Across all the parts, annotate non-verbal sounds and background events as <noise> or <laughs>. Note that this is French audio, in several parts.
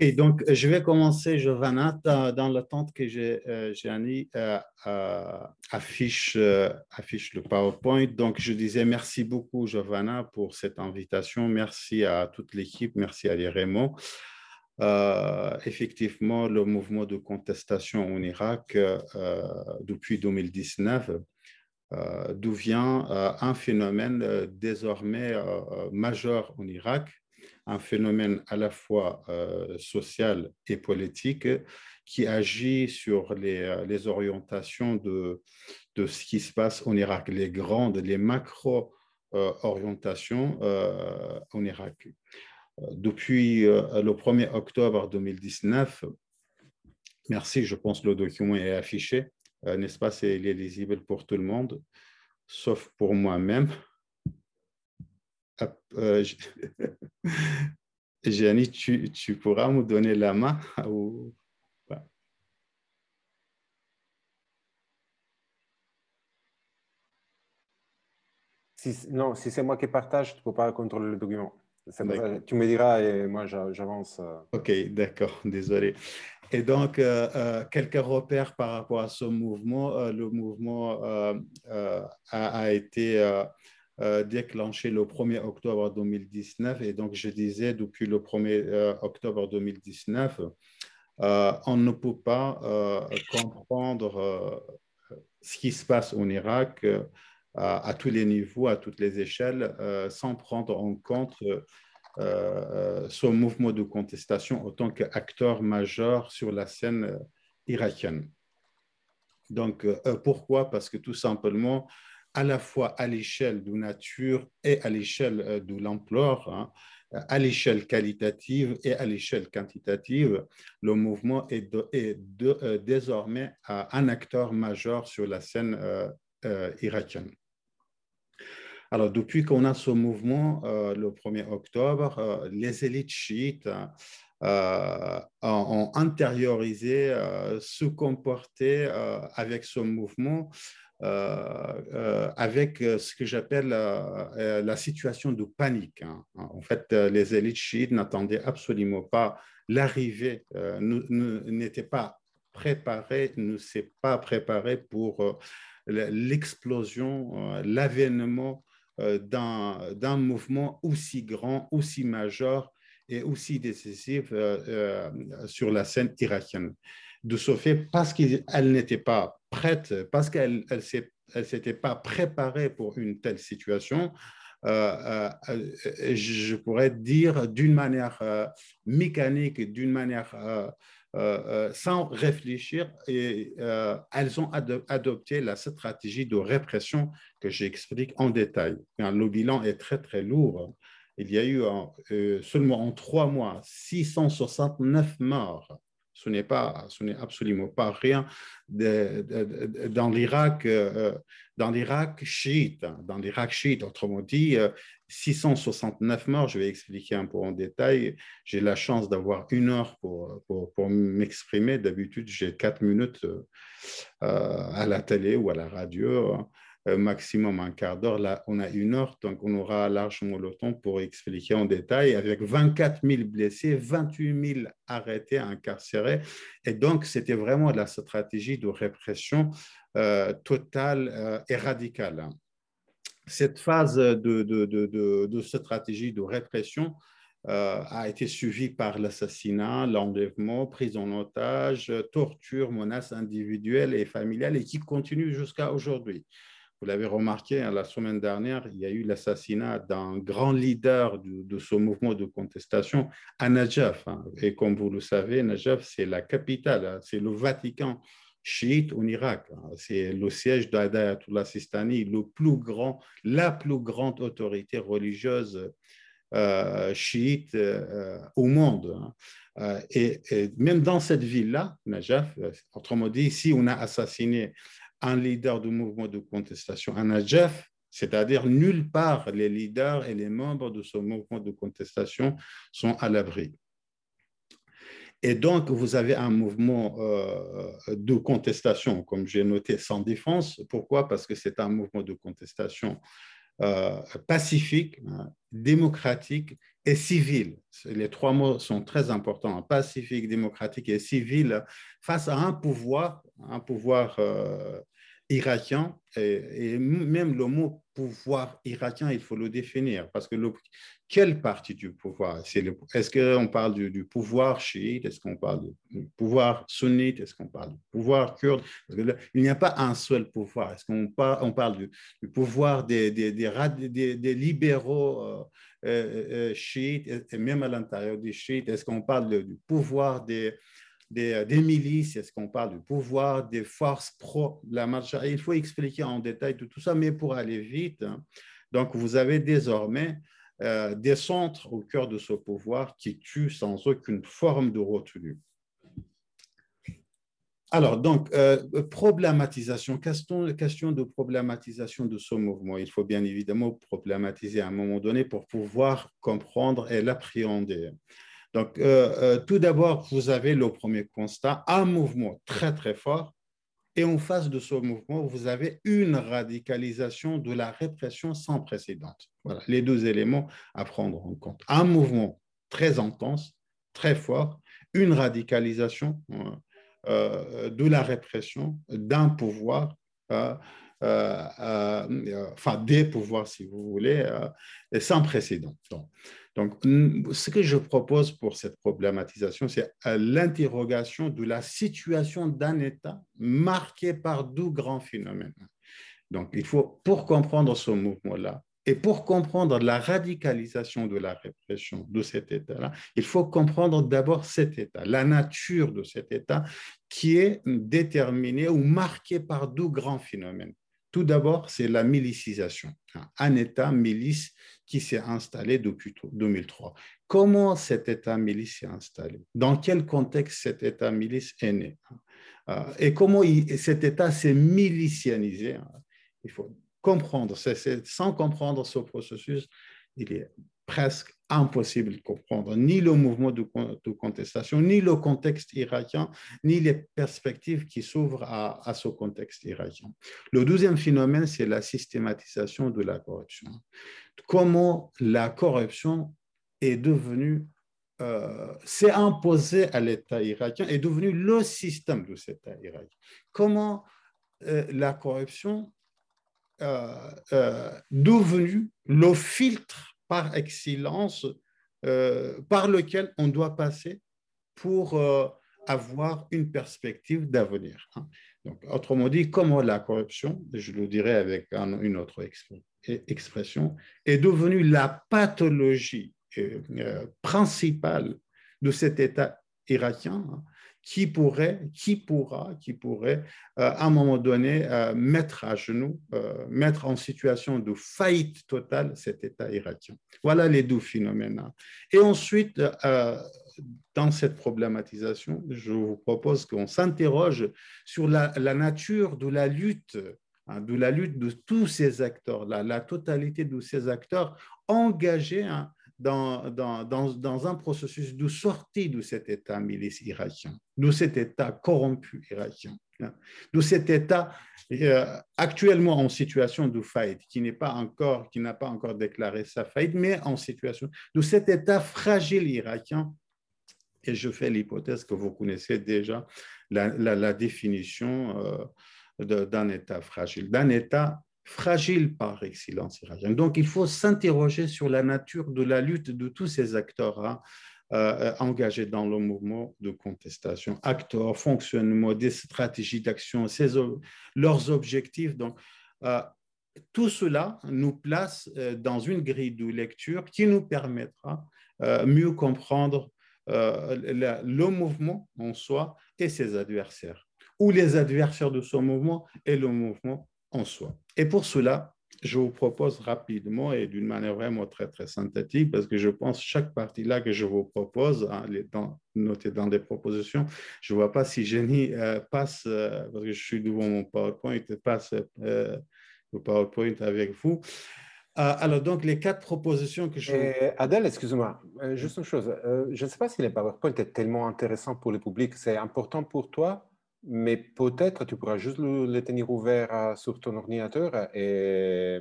Ok, donc je vais commencer, Giovanna, dans, l'attente que euh, euh, euh, affiche, le PowerPoint. Donc, je disais merci beaucoup, Giovanna, pour cette invitation. Merci à toute l'équipe, merci à Raymond. effectivement, le mouvement de contestation en Irak depuis 2019 d'où vient un phénomène désormais majeur en Irak, un phénomène à la fois euh, social et politique qui agit sur les, euh, les orientations de, de, ce qui se passe en Irak, les grandes, les macro-orientations euh, en Irak. Depuis le 1er octobre 2019, merci, je pense que le document est affiché, n'est-ce pas, c'est, il est lisible pour tout le monde, sauf pour moi-même. Euh, <laughs> Gianni, tu, tu, pourras me donner la main <laughs> ou... Si, non, si c'est moi qui partage, tu ne peux pas contrôler le document. tu me diras et moi j'avance. Euh. Ok, d'accord, <laughs> désolé. Et donc, euh, quelques repères par rapport à ce mouvement. le mouvement a, été euh, déclenché le 1er octobre 2019. Et donc, je disais, depuis le 1er euh, octobre 2019, euh, on ne peut pas comprendre ce qui se passe en Irak à, tous les niveaux, à toutes les échelles, sans prendre en compte ce mouvement de contestation en tant qu'acteur majeur sur la scène irakienne. Donc, pourquoi? Parce que tout simplement, à la fois à l'échelle de nature et à l'échelle euh, de l'ampleur, hein, à l'échelle qualitative et à l'échelle quantitative, le mouvement est, euh, désormais un acteur majeur sur la scène euh, irakienne. Alors, depuis qu'on a ce mouvement, le 1er octobre, les élites chiites ont intériorisé, se comporter avec ce mouvement avec euh, ce que j'appelle la situation de panique. Hein. En fait, les élites chiites n'attendaient absolument pas l'arrivée, n'étaient pas préparés, ne s'est pas préparé pour l'explosion, l'avènement d'un mouvement aussi grand, aussi majeur et aussi décisif sur la scène irakienne. De ce fait, parce qu'elle n'était pas prête, parce qu'elle ne s'était pas préparée pour une telle situation, euh, euh, je pourrais dire d'une manière euh, mécanique, d'une manière sans réfléchir, et elles ont adopté la stratégie de répression que j'explique en détail. Le bilan est très très lourd. Il y a eu seulement en trois mois 669 morts ce n'est pas, ce n'est absolument pas rien dans l'Irak, euh, dans l'Irak chiite, hein, dans l'Irak chiite, autrement dit, 669 euh, morts. Je vais expliquer un peu en détail. J'ai la chance d'avoir une heure pour, pour, m'exprimer. D'habitude, j'ai quatre minutes euh, à la télé ou à la radio. Euh, maximum un quart d'heure. Là, on a une heure, donc on aura largement le temps pour expliquer en détail avec 24 000 blessés, 28 000 arrêtés, incarcérés. Et donc, c'était vraiment la stratégie de répression euh, totale euh, et radicale. Cette phase de, de, de, de stratégie de répression a été suivie par l'assassinat, l'enlèvement, prise en otage, torture, menaces individuelles et familiales et qui continue jusqu'à aujourd'hui. Vous l'avez remarqué, hein, la semaine dernière, il y a eu l'assassinat d'un grand leader de, ce mouvement de contestation à Najaf. Hein. Et comme vous le savez, Najaf, c'est la capitale, hein. c'est le Vatican chiite en Irak. C'est le siège d'Ayatollah Sistani, le plus grand, la plus grande autorité religieuse euh, chiite euh, au monde. Euh, et, et, même dans cette ville-là, Najaf, autrement dit, si on a assassiné un leader du mouvement de contestation un Najaf, c'est-à-dire nulle part les leaders et les membres de ce mouvement de contestation sont à l'abri. Et donc, vous avez un mouvement euh, de contestation, comme j'ai noté, sans défense. Pourquoi? Parce que c'est un mouvement de contestation euh, pacifique, hein, démocratique, et civil. Les trois mots sont très importants, pacifique, démocratique et civil, face à un pouvoir, un pouvoir euh, irakien, et, même le mot pouvoir irakien, il faut le définir, parce que le, quelle partie du pouvoir Est-ce qu'on parle du, pouvoir chiite Est-ce qu'on parle du pouvoir sunnite Est-ce qu'on parle du pouvoir kurde Il n'y a pas un seul pouvoir. Est-ce qu'on parle, on parle du, pouvoir des, des, des, libéraux euh, euh, euh, chiites, et même à l'intérieur des chiites Est-ce qu'on parle du pouvoir des, des, milices, est-ce qu'on parle du pouvoir des forces pro la marche Il faut expliquer en détail tout, ça, mais pour aller vite, hein, donc vous avez désormais euh, des centres au cœur de ce pouvoir qui tuent sans aucune forme de retenue. Alors, donc, euh, problématisation, question de problématisation de ce mouvement. Il faut bien évidemment problématiser à un moment donné pour pouvoir comprendre et l'appréhender. Donc, euh, tout d'abord, vous avez le premier constat, un mouvement très, très fort et en face de ce mouvement, vous avez une radicalisation de la répression sans précédent. Voilà, les deux éléments à prendre en compte. Un mouvement très intense, très fort, une radicalisation euh, euh, de la répression d'un pouvoir, euh, enfin des pouvoirs si vous voulez, sans précédent. Donc, ce que je propose pour cette problématisation, c'est l'interrogation de la situation d'un État marqué par deux grands phénomènes. Donc, il faut, pour comprendre ce mouvement-là, et pour comprendre la radicalisation de la répression de cet État-là, il faut comprendre d'abord cet État, la nature de cet État qui est déterminée ou marquée par deux grands phénomènes. Tout d'abord, c'est la milicisation. Un État milice qui s'est installé depuis 2003. Comment cet État milice s'est installé? Dans quel contexte cet État milice est né? Euh, Et comment cet État s'est milicianisé Il faut comprendre. sans comprendre ce processus, il est presque impossible de comprendre ni le mouvement de, contestation, ni le contexte irakien, ni les perspectives qui s'ouvrent à, ce contexte irakien. Le deuxième phénomène, c'est la systématisation de la corruption. Comment la corruption est devenue, euh, s'est imposée à l'État irakien, est devenue le système de cet État irakien. Comment euh, la corruption euh, euh devenue le filtre par excellence euh, par lequel on doit passer pour euh, avoir une perspective d'avenir. Hein. Autrement dit, comment la corruption, je le dirais avec une autre expression, est devenue la pathologie euh, principale de cet État irakien, hein, qui pourrait, qui pourra, qui pourrait euh, à un moment donné euh, mettre à genoux, euh, mettre en situation de faillite totale cet État irakien. Voilà les deux phénomènes. Et ensuite, dans cette problématisation, je vous propose qu'on s'interroge sur la, nature de la lutte, hein, de la lutte de tous ces acteurs, la, la totalité de ces acteurs engagés hein, dans, dans, dans, un processus de sortie de cet État milice irakien, de cet État corrompu irakien, hein, de cet État euh, actuellement en situation de faillite, qui n'est pas encore, qui n'a pas encore déclaré sa faillite, mais en situation de cet État fragile irakien. Et je fais l'hypothèse que vous connaissez déjà la, la, définition euh, d'un État fragile, d'un État fragile par excellence. Donc, il faut s'interroger sur la nature de la lutte de tous ces acteurs hein, euh, engagés dans le mouvement de contestation, acteurs, fonctionnement, des stratégies d'action, leurs objectifs. Donc, euh, tout cela nous place euh, dans une grille de lecture qui nous permettra mieux comprendre le mouvement en soi et ses adversaires, ou les adversaires de ce mouvement et le mouvement en soi. Et pour cela, je vous propose rapidement et d'une manière vraiment très, très synthétique, parce que je pense chaque partie là que je vous propose, hein, dans, notée dans des propositions, je ne vois pas si Jenny euh, passe, euh, parce que je suis devant mon PowerPoint, passe euh, le PowerPoint avec vous. alors, donc, les quatre propositions que je... Adèle, excuse-moi, juste une chose. je ne sais pas si le PowerPoint est tellement intéressant pour le public. C'est important pour toi mais peut-être tu pourras juste le, tenir ouvert euh, sur ton ordinateur et,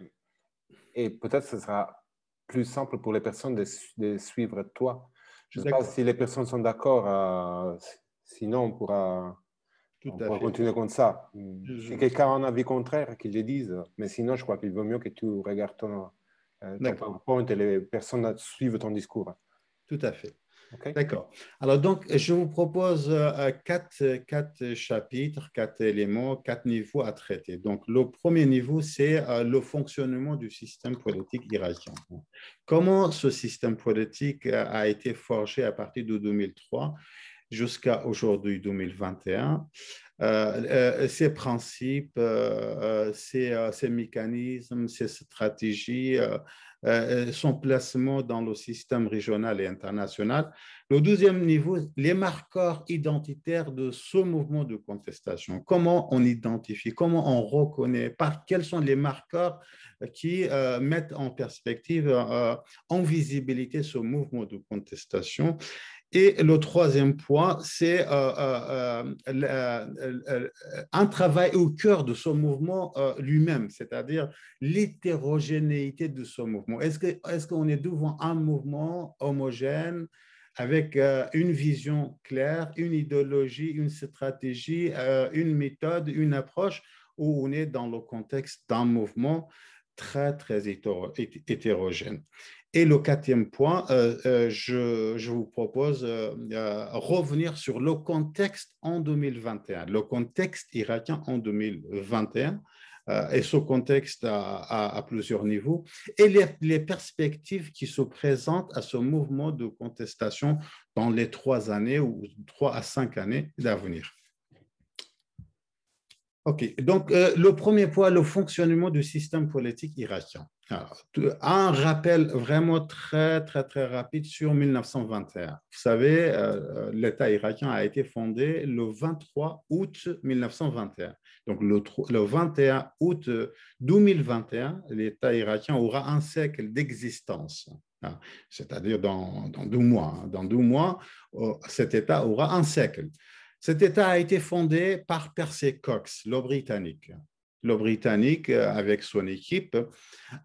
et peut-être ce sera plus simple pour les personnes de, suivre toi. Je ne sais pas si les personnes sont d'accord, euh, sinon on pourra, continuer comme ça. Si quelqu'un a un avis contraire, qu'il le dise, mais sinon je crois qu'il vaut mieux que tu regardes ton, euh, ton PowerPoint et les personnes suivent ton discours. Tout à fait. D'accord. Alors, donc, je vous propose euh, quatre, chapitres, quatre éléments, quatre niveaux à traiter. Donc, le premier niveau, c'est euh, le fonctionnement du système politique irakien. Comment ce système politique euh, a été forgé à partir de 2003 jusqu'à aujourd'hui, 2021 ces principes, ces, ces, mécanismes, ces stratégies, euh, son placement dans le système régional et international. Le deuxième niveau, les marqueurs identitaires de ce mouvement de contestation. Comment on identifie, comment on reconnaît, par quels sont les marqueurs qui euh, mettent en perspective, euh, en visibilité ce mouvement de contestation et le troisième point, c'est euh, euh, euh, un travail au cœur de ce mouvement lui-même, c'est-à-dire l'hétérogénéité de ce mouvement. Est-ce qu'on est, est devant un mouvement homogène avec une vision claire, une idéologie, une stratégie, une méthode, une approche, ou on est dans le contexte d'un mouvement très, très hétérogène? Et le quatrième point, euh, euh, je, vous propose de euh, revenir sur le contexte en 2021, le contexte irakien en 2021. et ce contexte à, plusieurs niveaux, et les, les, perspectives qui se présentent à ce mouvement de contestation dans les trois années ou trois à cinq années d'avenir. OK. Donc, euh, le premier point, le fonctionnement du système politique irakien. un rappel vraiment très, très, très rapide sur 1921. Vous savez, euh, euh, l'État irakien a été fondé le 23 août 1921. Donc, le, le 21 août 2021, l'État irakien aura un siècle d'existence. Hein. C'est-à-dire dans, dans, deux mois. Hein. Dans deux mois, cet État aura un siècle. Cet État a été fondé par Percy Cox, le Britannique. Le Britannique euh, avec son équipe.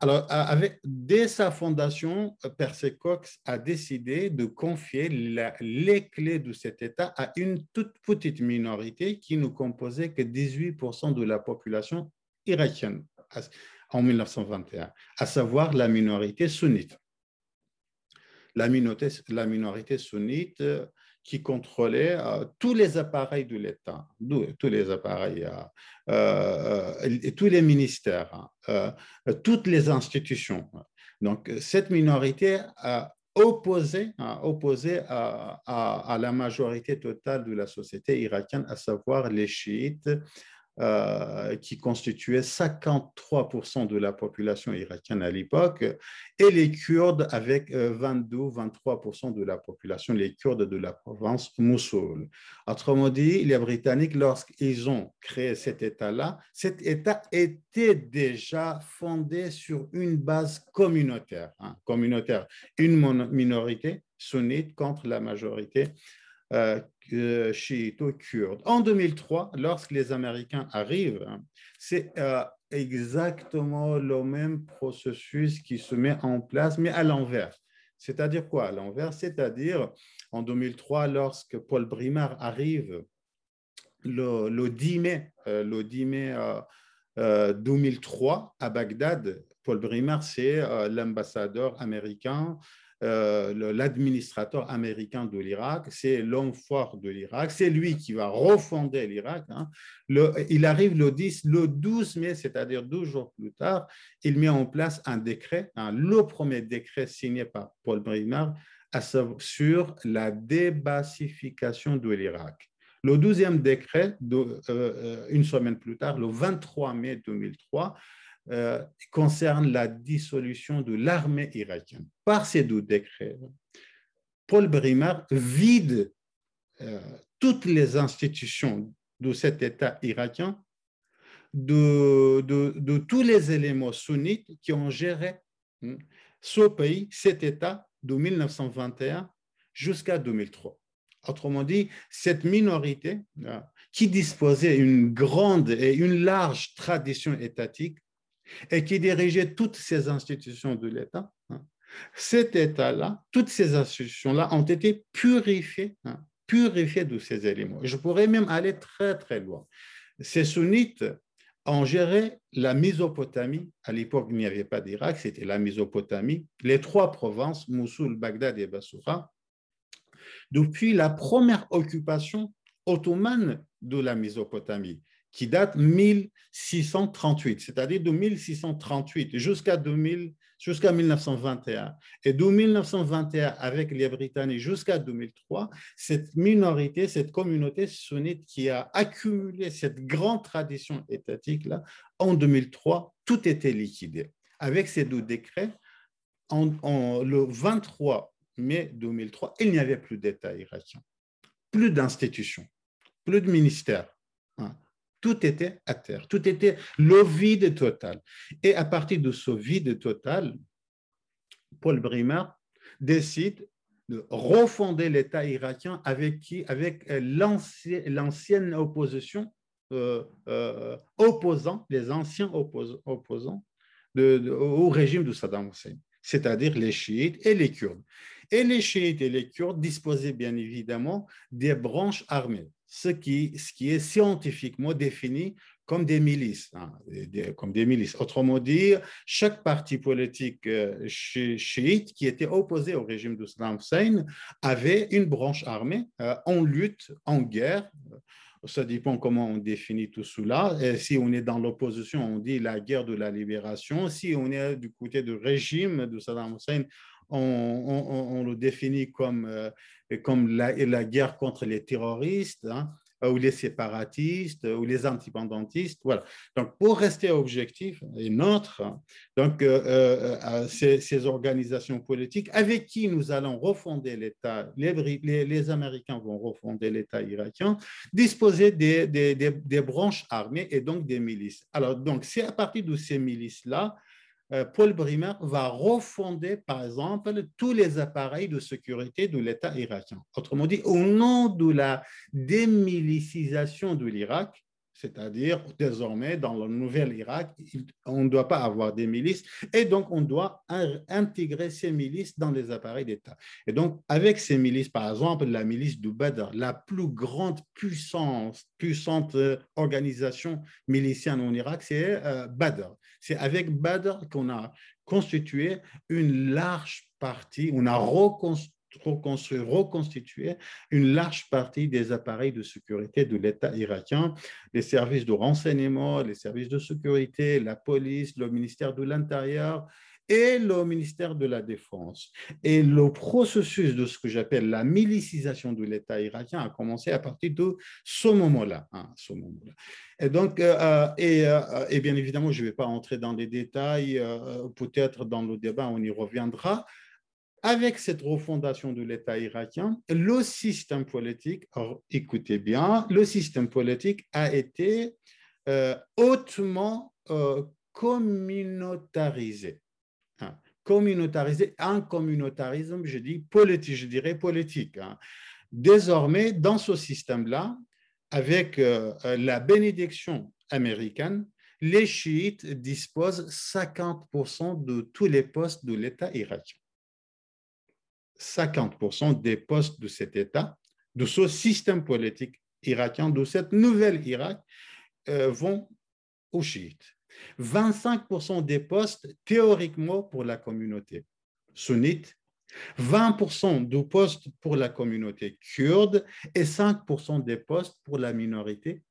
Alors, euh, dès sa fondation, Percy Cox a décidé de confier les clés de cet État à une toute petite minorité qui ne composait que 18% de la population irakienne en 1921, à savoir la minorité sunnite. La la minorité sunnite qui contrôlait euh, tous les appareils de l'État, tous les appareils, euh, euh, tous les ministères, hein, toutes les institutions. Donc, cette minorité a opposé, à, la majorité totale de la société irakienne, à savoir les chiites, euh, qui constituait 53% de la population irakienne à l'époque, et les Kurdes avec 22-23% euh, de la population, les Kurdes de la province Mossoul. Autrement dit, les Britanniques, lorsqu'ils ont créé cet État-là, cet État était déjà fondé sur une base communautaire, hein, communautaire, une minorité sunnite contre la majorité chiito-kurde. En 2003, lorsque les Américains arrivent, c'est euh, exactement le même processus qui se met en place, mais à l'envers. C'est-à-dire quoi? À l'envers C'est-à-dire en 2003, lorsque Paul Brimard arrive le, 10 mai, euh, le 10 mai 2003 euh, à Bagdad, Paul Brimard, c'est l'ambassadeur américain euh, l'administrateur américain de l'Irak, c'est l'homme fort de l'Irak, c'est lui qui va refonder l'Irak. Hein. il arrive le 10, le 12 mai, c'est-à-dire 12 jours plus tard, il met en place un décret, hein, le premier décret signé par Paul Brimard sur la débassification de l'Irak. Le douzième décret, euh, euh, une semaine plus tard, le 23 mai 2003, euh, concerne la dissolution de l'armée irakienne. Par ces deux décrets, Paul Brimard vide euh, toutes les institutions de cet État irakien de, tous les éléments sunnites qui ont géré hmm, ce pays, cet État, de 1921 jusqu'à 2003. Autrement dit, cette minorité euh, qui disposait d'une grande et une large tradition étatique et qui dirigeait toutes ces institutions de l'État, hein, cet État-là, toutes ces institutions-là ont été purifiées, hein, purifiées de ces éléments. Je pourrais même aller très, très loin. Ces sunnites ont géré la Mésopotamie. À l'époque, il n'y avait pas d'Irak, c'était la Mésopotamie. Les trois provinces, Mossoul, Bagdad et Bassoura, depuis la première occupation ottomane de la Mésopotamie qui date 1638, c'est-à-dire de 1638 jusqu'à 2000, jusqu'à 1921. Et de 1921 avec les Britanniques jusqu'à 2003, cette minorité, cette communauté sunnite qui a accumulé cette grande tradition étatique-là, en 2003, tout était liquidé. Avec ces deux décrets, le 23 mai 2003, il n'y avait plus d'État irakien, plus d'institutions, plus de ministères. Tout était à terre, tout était le vide total. Et à partir de ce vide total, Paul Brimer décide de refonder l'État irakien Avec euh, l'ancienne opposition, euh, euh, opposant, les anciens opposants au régime de Saddam Hussein, c'est-à-dire les chiites et les kurdes. Et les chiites et les kurdes disposaient bien évidemment des branches armées ce qui, ce qui est scientifiquement défini comme des milices, hein, comme des milices. Autrement dit, chaque parti politique euh, chiite qui était opposé au régime de Saddam Hussein avait une branche armée euh, en lutte, en guerre. Ça dépend comment on définit tout cela. si on est dans l'opposition, on dit la guerre de la libération. Si on est du côté du régime de Saddam Hussein, on, le définit comme, euh, comme la, guerre contre les terroristes, hein, ou les séparatistes, ou les indépendantistes. Voilà. Donc, pour rester objectif et neutre, hein, donc, euh, euh, ces, organisations politiques avec qui nous allons refonder l'État, les, Américains vont refonder l'État irakien, disposer des, des, branches armées et donc des milices. Alors, donc, c'est à partir de ces milices-là Paul Brimer va refonder, par exemple, tous les appareils de sécurité de l'État irakien. Autrement dit, au nom de la démilicisation de l'Irak, c'est-à-dire désormais dans le nouvel Irak, on ne doit pas avoir des milices et donc on doit intégrer ces milices dans les appareils d'État. Et donc avec ces milices, par exemple la milice du Badr, la plus grande puissance, puissante euh, organisation milicienne en Irak, c'est euh, Badr. C'est avec Badr qu'on a constitué une large partie, on a reconstruit une large partie des appareils de sécurité de l'État irakien, les services de renseignement, les services de sécurité, la police, le ministère de l'Intérieur et le ministère de la Défense. Et le processus de ce que j'appelle la milicisation de l'État irakien a commencé à partir de ce moment-là. Hein, et donc, euh, euh, et, euh, et, bien évidemment, je ne vais pas entrer dans les détails, peut-être dans le débat, on y reviendra, avec cette refondation de l'État irakien, le système politique, écoutez bien, le système politique a été hautement communautarisé. Communautarisé, un communautarisme, je, dis politique, je dirais politique. Hein. Désormais, dans ce système-là, avec euh, la bénédiction américaine, les chiites disposent 50% de tous les postes de l'État irakien. 50% des postes de cet État, de ce système politique irakien, de cette nouvelle Irak, euh, vont aux chiites. 25% des postes théoriquement pour la communauté sunnite, 20% de postes pour la communauté kurde et 5% des postes pour la minorité,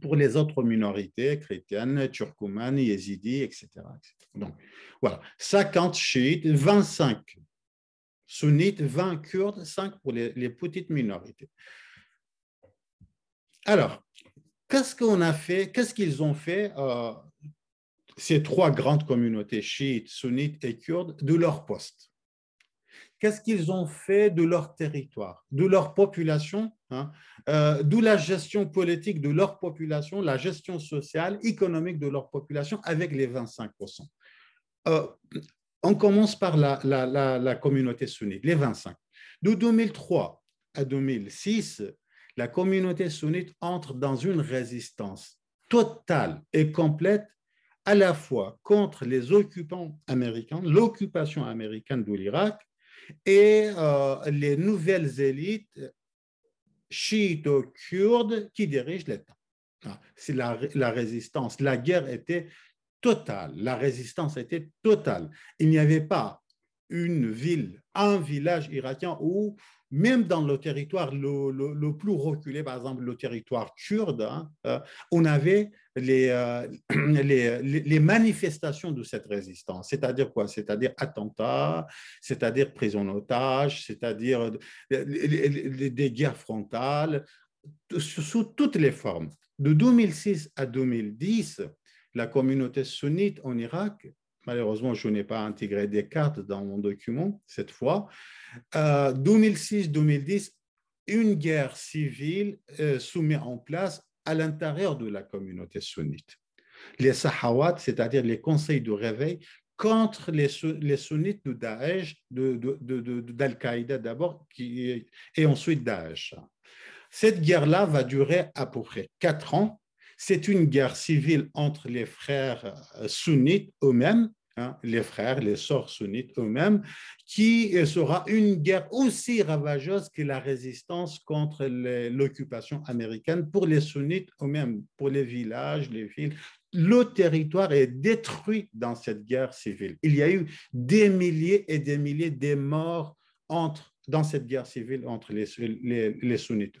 pour les autres minorités chrétiennes, turcomanes, yézidis, etc., etc. Donc, voilà, 50 chiites, 25 sunnites, 20 kurdes, 5 pour les, petites minorités. Alors, qu'est-ce qu'on a fait, qu'est-ce qu'ils ont fait, euh, ces trois grandes communautés, chiites, sunnites et kurdes, de leur poste? Qu'est-ce qu'ils ont fait de leur territoire, de leur population, hein, euh, d'où la gestion politique de leur population, la gestion sociale, économique de leur population avec les 25%. Euh, on commence par la, communauté sunnite, les 25. De 2003 à 2006, la communauté sunnite entre dans une résistance totale et complète à la fois contre les occupants américains, l'occupation américaine de l'Irak et euh, les nouvelles élites chiites-kurdes qui dirigent l'État. Ah, c'est la, la, résistance. La guerre était totale. La résistance était totale. Il n'y avait pas une ville, un village irakien où même dans le territoire le, plus reculé, par exemple le territoire kurde, hein, euh, on avait euh, <clears throat> les, les, manifestations de cette résistance. C'est-à-dire quoi? C'est-à-dire attentats, c'est-à-dire prise en otage, c'est-à-dire des guerres frontales, sous toutes les formes. De 2006 à 2010, la communauté sunnite en Irak Malheureusement, je n'ai pas intégré des cartes dans mon document cette fois. 2006-2010, euh, une guerre civile euh, se en place à l'intérieur de la communauté sunnite. Les Sahawat, c'est-à-dire les conseils de réveil contre les, les sunnites de Daesh, d'Al-Qaïda d'abord, et ensuite Daesh. Cette guerre-là va durer à peu près quatre ans c'est une guerre civile entre les frères euh, sunnites eux-mêmes, hein, les frères, les sœurs sunnites eux-mêmes, qui euh, sera une guerre aussi ravageuse que la résistance contre l'occupation américaine pour les sunnites eux-mêmes, pour les villages, les villes. Le territoire est détruit dans cette guerre civile. Il y a eu des milliers et des milliers de morts dans cette guerre civile entre les, sunnites.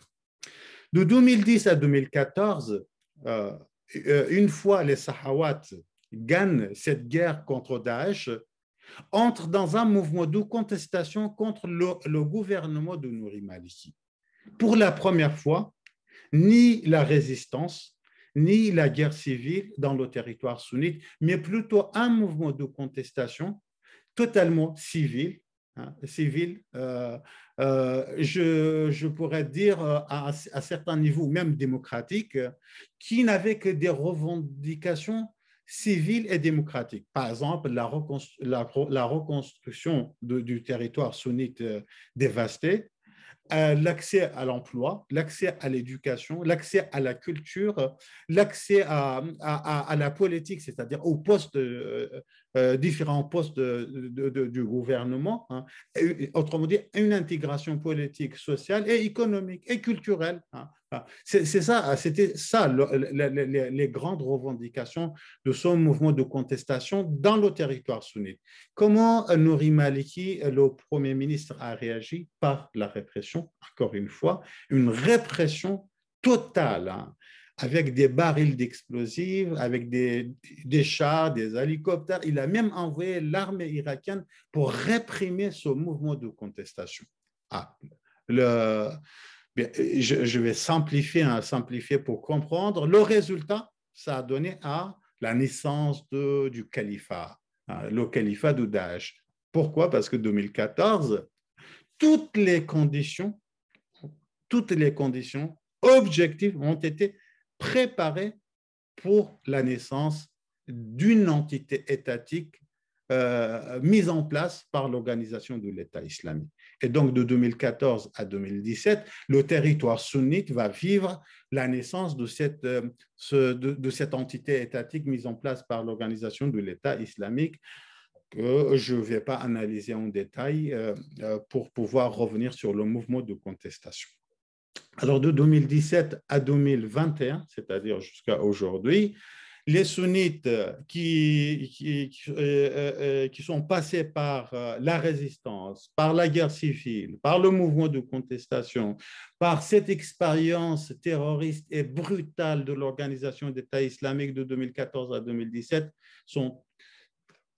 De 2010 à 2014, euh, euh, une fois les Sahawat gagnent cette guerre contre Daesh, entrent dans un mouvement de contestation contre le, gouvernement de Nouri Maliki. Pour la première fois, ni la résistance, ni la guerre civile dans le territoire sunnite, mais plutôt un mouvement de contestation totalement civil, hein, euh, euh, je, pourrais dire euh, à, certains niveaux, même démocratiques, qui n'avaient que des revendications civiles et démocratiques. Par exemple, la, reconstruction du territoire sunnite dévasté, l'accès à l'emploi, l'accès à l'éducation, l'accès à la culture, l'accès à, à, la politique, c'est-à-dire aux postes, euh, différents postes du gouvernement, hein. autrement dit, une intégration politique, sociale et économique et culturelle. Hein. C'est ça, c'était ça les, grandes revendications de son mouvement de contestation dans le territoire sunnite. Comment Nouri Maliki, le Premier ministre, a réagi Par la répression, encore une fois, une répression totale. Hein, avec des barils d'explosifs, avec des, des chars, des hélicoptères. Il a même envoyé l'armée irakienne pour réprimer ce mouvement de contestation. Ah, le, je, vais simplifier, hein, simplifier pour comprendre. Le résultat, ça a donné à la naissance de, du califat, hein, le califat de Daesh. Pourquoi? Parce que 2014, toutes les conditions, toutes les conditions objectives ont été préparées pour la naissance d'une entité étatique euh, mise en place par l'organisation de l'État islamique. Et donc, de 2014 à 2017, le territoire sunnite va vivre la naissance de cette, euh, de, cette entité étatique mise en place par l'organisation de l'État islamique que je ne vais pas analyser en détail euh, pour pouvoir revenir sur le mouvement de contestation. Alors, de 2017 à 2021, c'est-à-dire jusqu'à aujourd'hui, les sunnites qui, qui, euh, euh, euh, qui, sont passés par la résistance, par la guerre civile, par le mouvement de contestation, par cette expérience terroriste et brutale de l'organisation d'État islamique de 2014 à 2017, sont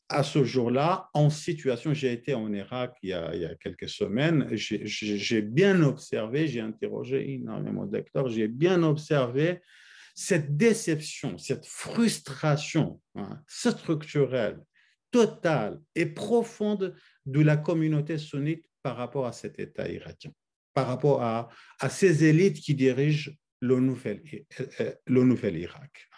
à ce jour-là en situation, j'ai été en Irak il y a, quelques semaines, j'ai bien observé, j'ai interrogé énormément d'acteurs, j'ai bien observé cette déception, cette frustration hein, structurelle, totale et profonde de la communauté sunnite par rapport à cet État irakien, par rapport à, ces élites qui dirigent le nouvel, euh, le nouvel Irak.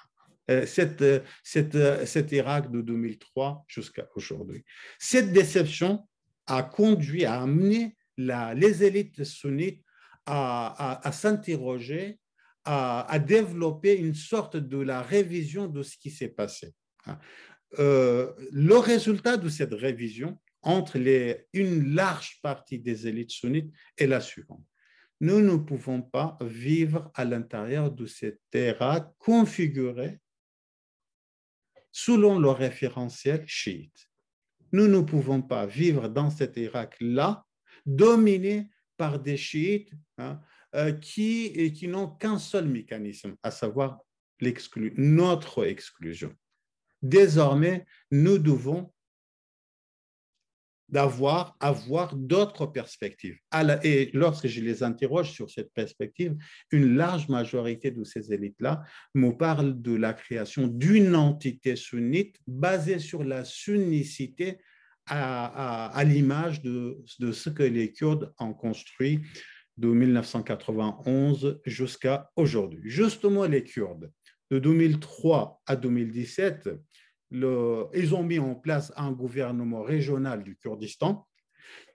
Euh, cette, cette, cet Irak de 2003 jusqu'à aujourd'hui. Cette déception a conduit, a amené les élites sunnites à, à s'interroger à, développer une sorte de la révision de ce qui s'est passé. Hein. Euh, le résultat de cette révision entre les, une large partie des élites sunnites est la suivante. Nous ne pouvons pas vivre à l'intérieur de cette Irak configuré selon le référentiel chiite. Nous ne pouvons pas vivre dans cet Irak-là dominé par des chiites hein, euh, qui, qui n'ont qu'un seul mécanisme, à savoir notre exclusion. Désormais, nous devons d'avoir avoir d'autres perspectives. Et lorsque je les interroge sur cette perspective, une large majorité de ces élites-là me parlent de la création d'une entité sunnite basée sur la sunnicité à, l'image de, de, ce que les Kurdes ont construit de 1991 jusqu'à aujourd'hui. Justement, les Kurdes, de 2003 à 2017, ils ont mis en place un gouvernement régional du Kurdistan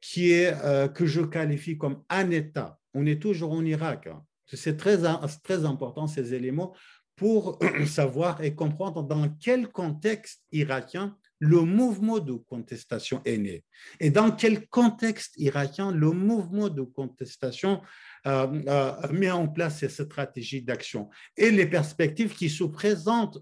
qui est, euh, que je qualifie comme un État. On est toujours en Irak. Hein. C'est très, très important ces éléments pour <clears throat> savoir et comprendre dans quel contexte irakien le mouvement de contestation est né et dans quel contexte irakien le mouvement de contestation euh, euh, met en place cette stratégie d'action et les perspectives qui se présentent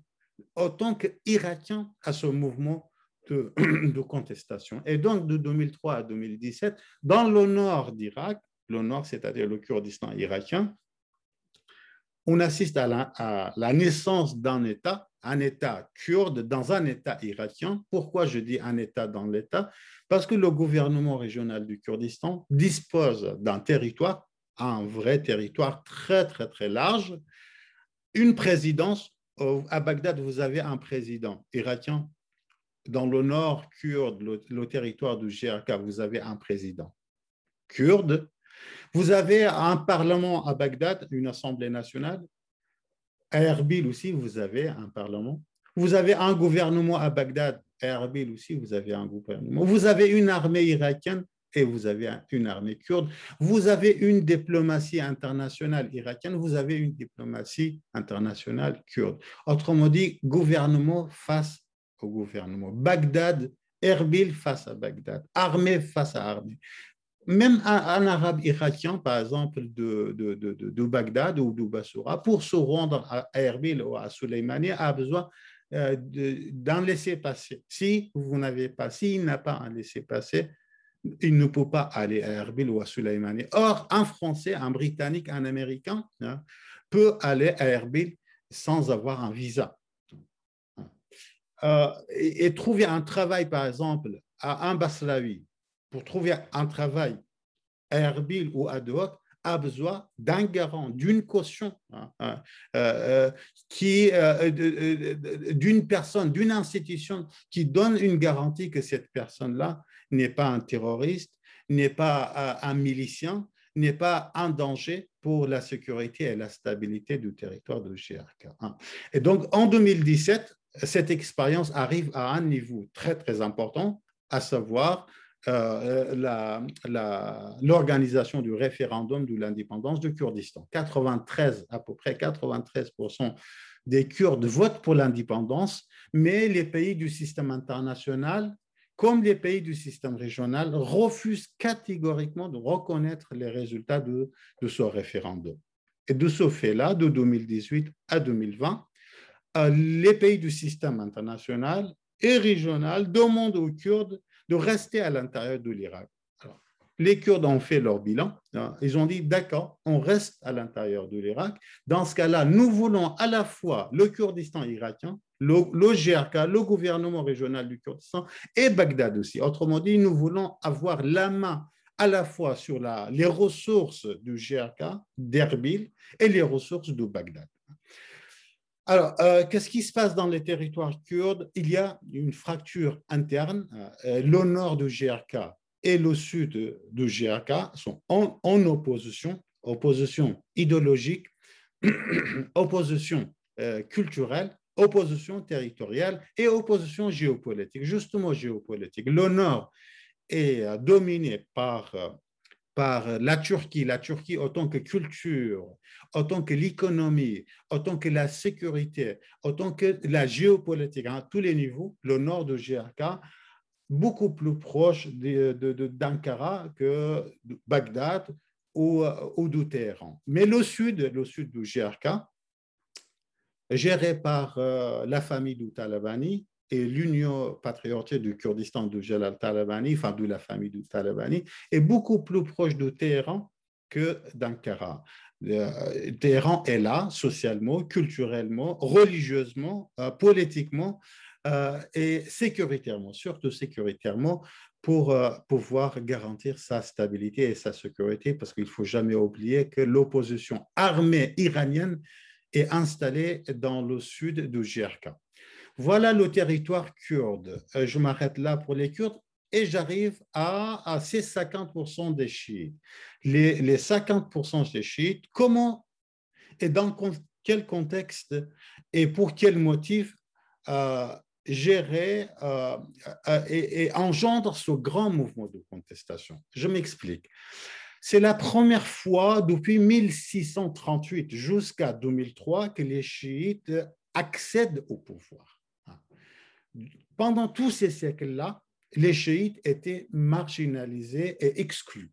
autant qu'Irakiens à ce mouvement <clears throat> de, contestation. Et donc, de 2003 à 2017, dans le nord d'Irak, le nord, c'est-à-dire le Kurdistan irakien, on assiste à la naissance d'un État, un État kurde dans un État irakien. Pourquoi je dis un État dans l'État? Parce que le gouvernement régional du Kurdistan dispose d'un territoire, un vrai territoire très, très, très large, une présidence à Bagdad, vous avez un président irakien. Dans le nord kurde, le, territoire du GRK, vous avez un président kurde. Vous avez un parlement à Bagdad, une assemblée nationale. À Erbil aussi, vous avez un parlement. Vous avez un gouvernement à Bagdad. À Erbil aussi, vous avez un gouvernement. Vous avez une armée irakienne et vous avez une armée kurde. Vous avez une diplomatie internationale irakienne, vous avez une diplomatie internationale kurde. Autrement dit, gouvernement face au gouvernement. Bagdad, Erbil face à Bagdad, armée face à armée. Même un, arabe irakien, par exemple, de, de, de, de, Bagdad ou de Bassoura, pour se rendre à Erbil ou à Soleimani, a besoin euh, d'un laisser-passer. Si vous n'avez pas, s'il n'a pas un laisser-passer, il ne peut pas aller à Erbil ou à Sulaimani. Or, un Français, un Britannique, un Américain hein, peut aller à Erbil sans avoir un visa. Euh, et, trouver un travail, par exemple, à un Baslavi, pour trouver un travail à Erbil ou à Dohok, a besoin d'un garant, d'une caution, d'une personne, d'une institution qui donne une garantie que cette personne-là n'est pas un terroriste, n'est pas euh, un milicien, n'est pas un danger pour la sécurité et la stabilité du territoire de GRK. Et donc, en 2017, cette expérience arrive à un niveau très, très important, à savoir euh, l'organisation du référendum de l'indépendance du Kurdistan. 93, à peu près 93% des Kurdes votent pour l'indépendance, mais les pays du système international comme les pays du système régional, refusent catégoriquement de reconnaître les résultats de, ce référendum. Et de ce fait-là, de 2018 à 2020, euh, les pays du système international et régional demandent aux Kurdes de rester à l'intérieur de l'Irak. Les Kurdes ont fait leur bilan. Hein. Ils ont dit, d'accord, on reste à l'intérieur de l'Irak. Dans ce cas-là, nous voulons à la fois le Kurdistan irakien le, GRK, le gouvernement régional du Kurdistan et Bagdad aussi. Autrement dit, nous voulons avoir la main à la fois sur les ressources du GRK, d'Erbil, et les ressources de Bagdad. Alors, euh, qu'est-ce qui se passe dans les territoires kurdes? Il y a une fracture interne. Euh, nord du GRK et le sud du GRK sont en, opposition, opposition idéologique, <clears throat> opposition euh, culturelle opposition territoriale et opposition géopolitique. Justement, géopolitique. Le Nord est dominé par, par la Turquie, la Turquie autant que culture, autant que l'économie, autant que la sécurité, autant que la géopolitique, à tous les niveaux, le nord de GRK, beaucoup plus proche d'Ankara que de Bagdad ou, ou de Téhéran. Mais le sud, le sud du GRK, géré par euh, la famille du Talabani, et l'Union patriotique du Kurdistan de Jalal Talabani, enfin de la famille du Talabani, est beaucoup plus proche de Téhéran que d'Ankara. Euh, Téhéran est là socialement, culturellement, religieusement, euh, politiquement euh, et sécuritairement, surtout sécuritairement, pour pouvoir garantir sa stabilité et sa sécurité, parce qu'il ne faut jamais oublier que l'opposition armée iranienne est installée dans le sud du GRK. Voilà le territoire kurde. Euh, je m'arrête là pour les Kurdes et j'arrive à, ces 50% des chiites. Les, 50% des chiites, comment et dans quel contexte et pour quel motif euh, gérer euh, et, et, engendre ce grand mouvement de contestation Je m'explique. C'est la première fois depuis 1638 jusqu'à 2003 que les chiites accèdent au pouvoir pendant tous ces siècles-là, les chiites étaient marginalisés et exclus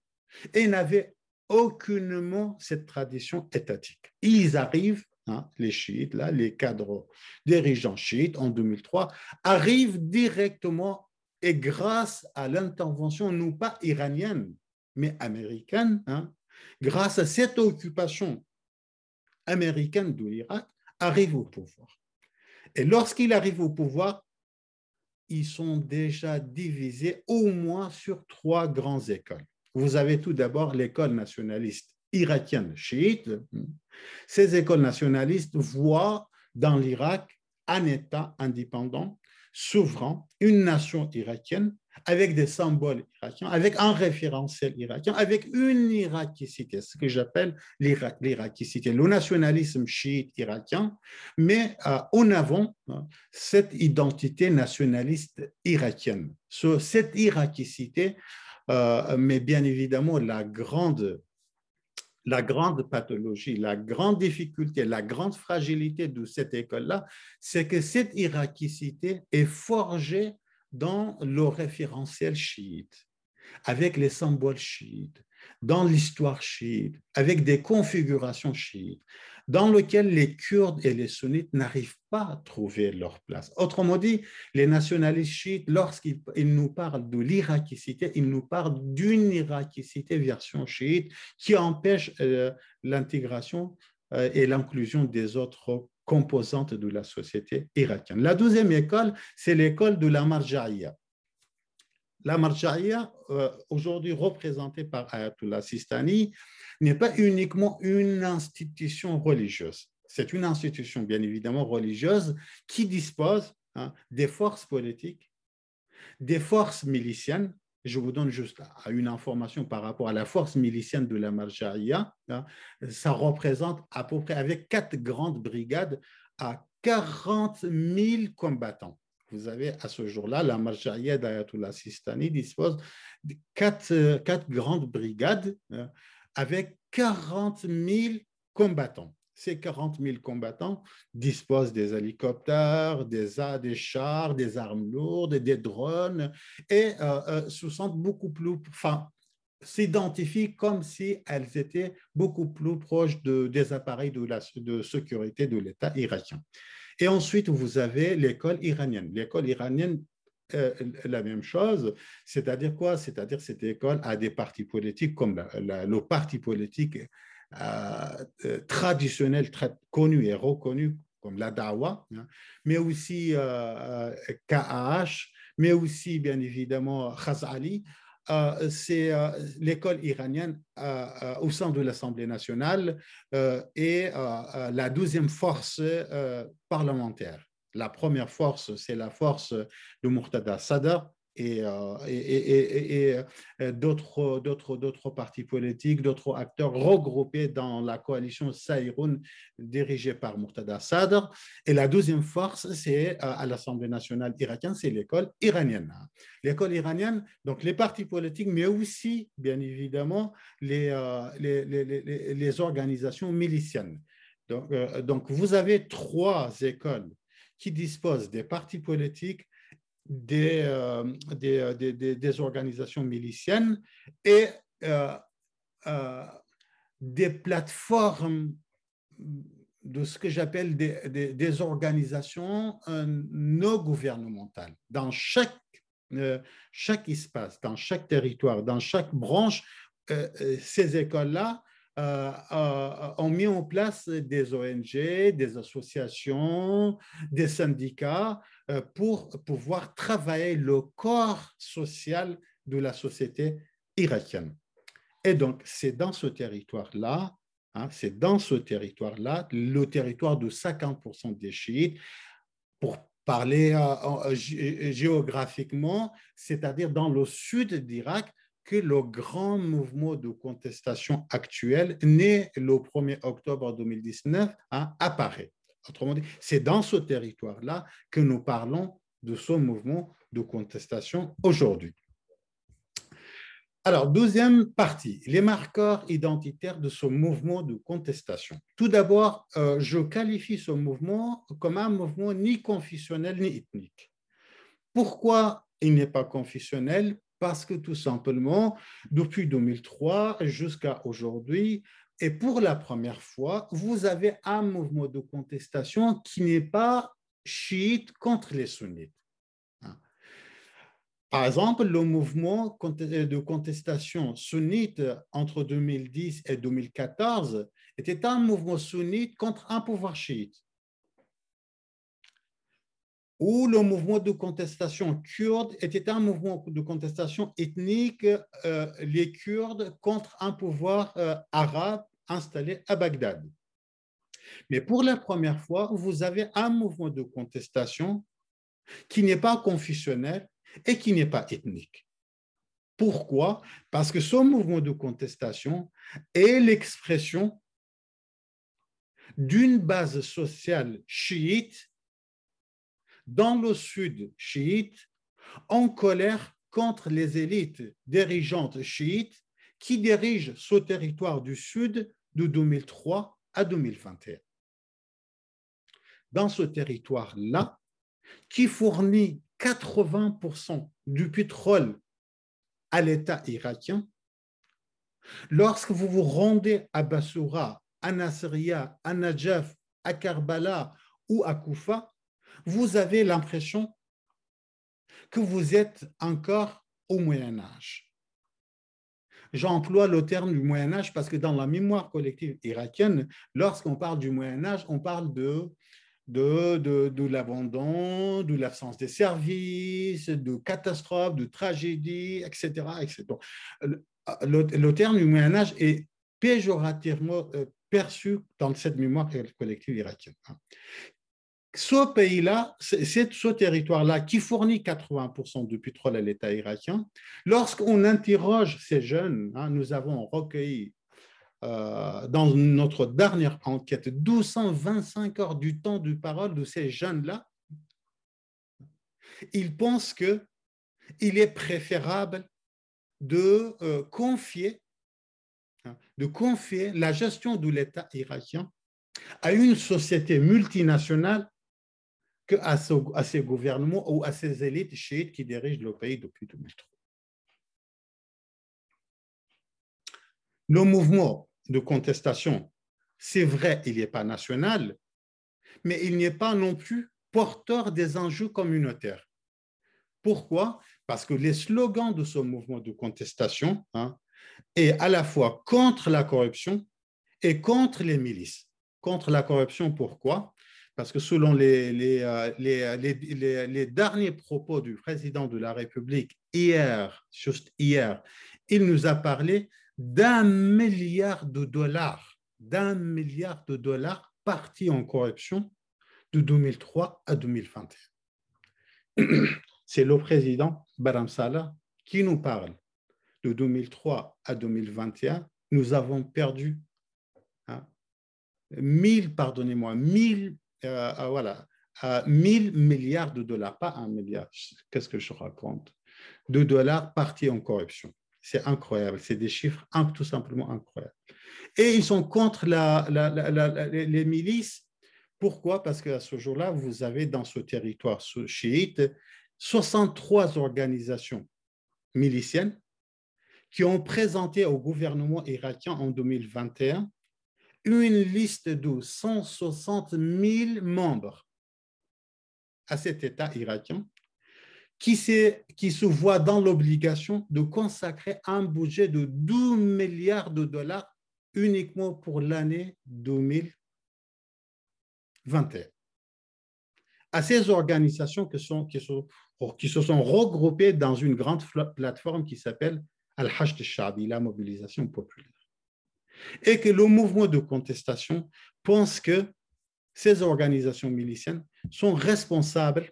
et n'avaient aucunement cette tradition étatique. Ils arrivent, hein, les chiites, les cadres dirigeants chiites en 2003, arrivent directement et grâce à l'intervention, non pas iranienne, mais américaine, hein, grâce à cette occupation américaine de l'Irak, arrivent au pouvoir. Et lorsqu'il arrive au pouvoir, ils sont déjà divisés au moins sur trois grandes écoles. Vous avez tout d'abord l'école nationaliste irakienne chiite. Ces écoles nationalistes voient dans l'Irak un État indépendant, souverain, une nation irakienne avec des symboles irakiens, avec un référentiel irakien, avec une irakicité, ce que j'appelle l'irakicité, le nationalisme chiite irakien, mais euh, en avant hein, cette identité nationaliste irakienne. cette irakicité, euh, mais bien évidemment la grande la grande pathologie, la grande difficulté, la grande fragilité de cette école-là, c'est que cette irakicité est forgée dans le référentiel chiite, avec les symboles chiites, dans l'histoire chiite, avec des configurations chiites, dans lesquelles les Kurdes et les sunnites n'arrivent pas à trouver leur place. Autrement dit, les nationalistes chiites, lorsqu'ils nous parlent de l'Irakicité, ils nous parlent d'une Irakicité version chiite qui empêche euh, l'intégration euh, et l'inclusion des autres composante de la société irakienne. La deuxième école, c'est l'école de la Marjaïa. La Marjaïa, euh, aujourd'hui représentée par Ayatollah Sistani, n'est pas uniquement une institution religieuse. C'est une institution, bien évidemment, religieuse qui dispose hein, des forces politiques, des forces miliciennes je vous donne juste une information par rapport à la force milicienne de la Marjaïa. Hein. Ça représente à peu près, avec quatre grandes brigades, à 40 000 combattants. Vous avez à ce jour-là, la Marjaïa d'Ayatollah Sistani dispose de quatre, quatre grandes brigades hein, avec 40 000 combattants ces 40 000 combattants disposent des hélicoptères, des, des chars, des armes lourdes, des drones et euh, euh, se sentent beaucoup plus, enfin, s'identifient comme si elles étaient beaucoup plus proches de, des appareils de, la, de sécurité de l'État irakien. Et ensuite, vous avez l'école iranienne. L'école iranienne euh, la même chose, c'est-à-dire quoi? C'est-à-dire cette école a des partis politiques comme le parti politique euh, euh, traditionnels très connus et reconnus comme la Dawa, hein, mais aussi euh, KAH, mais aussi bien évidemment Khazali. C'est l'école iranienne au sein de l'Assemblée nationale et la deuxième force parlementaire. La première force, c'est la force de Murtada Sadr et, et, et, d'autres, d'autres, d'autres partis politiques, d'autres acteurs regroupés dans la coalition Saïroun dirigée par Murtada Sadr. Et la deuxième force, c'est à l'Assemblée nationale irakienne, c'est l'école iranienne. L'école iranienne, donc les partis politiques, mais aussi, bien évidemment, les, les, les, les organisations miliciennes. Donc, donc, vous avez trois écoles qui disposent des partis politiques, des, euh, euh, des, des, des, organisations miliciennes et euh, des plateformes de ce que j'appelle des, organisations non gouvernementales. Dans chaque, chaque espace, dans chaque territoire, dans chaque branche, ces écoles-là ont mis en place des ONG, des associations, des syndicats pour pouvoir travailler le corps social de la société irakienne. Et donc, c'est dans ce territoire-là, hein, c'est dans ce territoire-là, le territoire de 50% des chiites, pour parler euh, géographiquement, c'est-à-dire dans le sud d'Irak, que le grand mouvement de contestation actuel, né le 1er octobre 2019, hein, apparaît. Autrement dit, c'est dans ce territoire-là que nous parlons de ce mouvement de contestation aujourd'hui. Alors, deuxième partie, les marqueurs identitaires de ce mouvement de contestation. Tout d'abord, euh, je qualifie ce mouvement comme un mouvement ni confessionnel ni ethnique. Pourquoi il n'est pas confessionnel? Parce que tout simplement, depuis 2003 jusqu'à aujourd'hui, et pour la première fois, vous avez un mouvement de contestation qui n'est pas chiite contre les sunnites. Hein. Par exemple, le mouvement de contestation sunnite entre 2010 et 2014 était un mouvement sunnite contre un pouvoir chiite. Ou le mouvement de contestation kurde était un mouvement de contestation ethnique, euh, les Kurdes contre un pouvoir euh, arabe installé à Bagdad. Mais pour la première fois, vous avez un mouvement de contestation qui n'est pas confessionnel et qui n'est pas ethnique. Pourquoi? Parce que ce mouvement de contestation est l'expression d'une base sociale chiite dans le sud chiite en colère contre les élites dirigeantes chiites qui dirigent ce territoire du sud de 2003 à 2021. Dans ce territoire-là, qui fournit 80% du pétrole à l'État irakien, lorsque vous vous rendez à Bassoura, à Nasriya, à Najaf, à Karbala ou à Koufa, vous avez l'impression que vous êtes encore au Moyen Âge. J'emploie le terme du Moyen Âge parce que dans la mémoire collective irakienne, lorsqu'on parle du Moyen Âge, on parle de, de, de, l'abandon, de l'absence des services, de catastrophes, de tragédies, etc. etc. Le, le, terme du Moyen Âge est péjorativement euh, perçu dans cette mémoire collective irakienne. Ce pays-là, ce territoire-là qui fournit 80% du pétrole à l'État irakien. Lorsqu'on interroge ces jeunes, hein, nous avons recueilli euh, dans notre dernière enquête 1225 heures du temps de parole de ces jeunes-là, ils pensent qu'il est préférable de euh, hein, de confier la gestion de l'État irakien à une société multinationale qu'à à ces gouvernements ou à ces élites chiites qui dirigent le pays depuis 2003. Le mouvement de contestation, c'est vrai, il n'est pas national, mais il n'est pas non plus porteur des enjeux communautaires. Pourquoi? Parce que les slogans de ce mouvement de contestation hein, est à la fois contre la corruption et contre les milices. Contre la corruption, pourquoi? Parce que selon les, euh, les, les, derniers propos du président de la République hier, juste hier, il nous a parlé d'un milliard de dollars, d'un milliard de dollars partis en corruption de 2003 à 2021. <clears throat> c'est le président Baram Salah qui nous parle. De 2003 à 2021, nous avons perdu hein, 1000, pardonnez-moi, 1000, euh, euh, voilà, 1000 milliards de dollars, pas un milliard, qu'est-ce que je raconte, de dollars partis en corruption. C'est incroyable, c'est des chiffres tout simplement incroyables. Et ils sont contre les milices. Pourquoi? Parce qu'à ce jour-là, vous avez dans ce territoire chiite 63 organisations miliciennes qui ont présenté au gouvernement irakien en 2021 une liste de 160 000 membres à cet État irakien qui, qui se voit dans l'obligation de consacrer un budget de 12 milliards de dollars uniquement pour l'année 2021. À ces organisations qui, qui, se sont regroupées dans une grande plateforme qui s'appelle Al-Hajj al-Shabi, la mobilisation populaire. Et que le mouvement de contestation pense que ces organisations miliciennes sont responsables,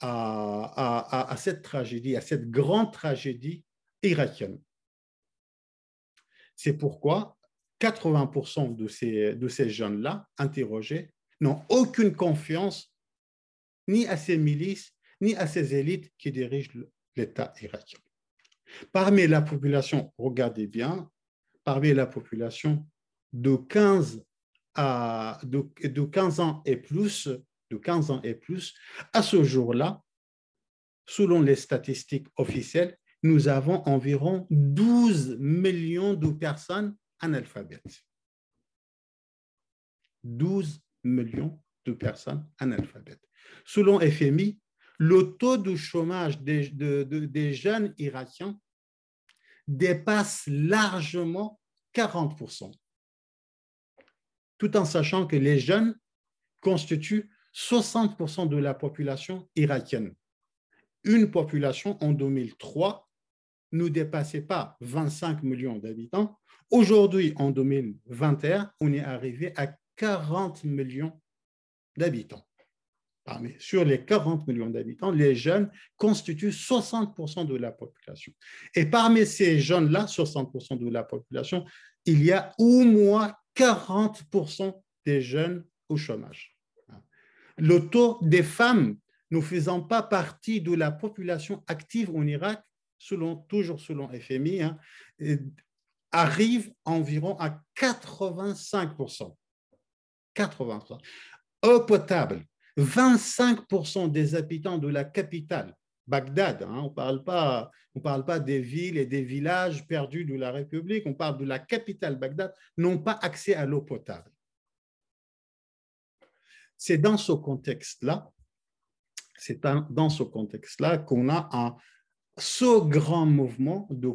à, cette tragédie, à cette grande tragédie irakienne. C'est pourquoi 80% de ces, de ces jeunes-là interrogés n'ont aucune confiance ni à ces milices, ni à ces élites qui dirigent l'État irakien. Parmi la population, regardez bien, parmi la population de 15 à de, de 15 ans et plus, de 15 ans et plus, à ce jour-là, selon les statistiques officielles, nous avons environ 12 millions de personnes analphabètes. 12 millions de personnes analphabètes. Selon FMI, le taux de chômage des, des jeunes irakiens dépasse largement 40%, tout en sachant que les jeunes constituent 60% de la population irakienne. Une population en 2003 ne dépassait pas 25 millions d'habitants. Aujourd'hui, en 2021, on est arrivé à 40 millions d'habitants. Sur les 40 millions d'habitants, les jeunes constituent 60% de la population. Et parmi ces jeunes-là, 60% de la population, il y a au moins 40% des jeunes au chômage. Le taux des femmes ne faisant pas partie de la population active en Irak toujours selon FMI, hein, arrive environ à 85%. 80%. Eau potable, 25% des habitants de la capitale, Bagdad, hein, on ne parle, pas, parle pas des villes et des villages perdus de la République, on parle de la capitale, Bagdad, n'ont pas accès à l'eau potable. C'est dans ce contexte-là, c'est dans ce contexte-là qu'on a un, ce grand mouvement de,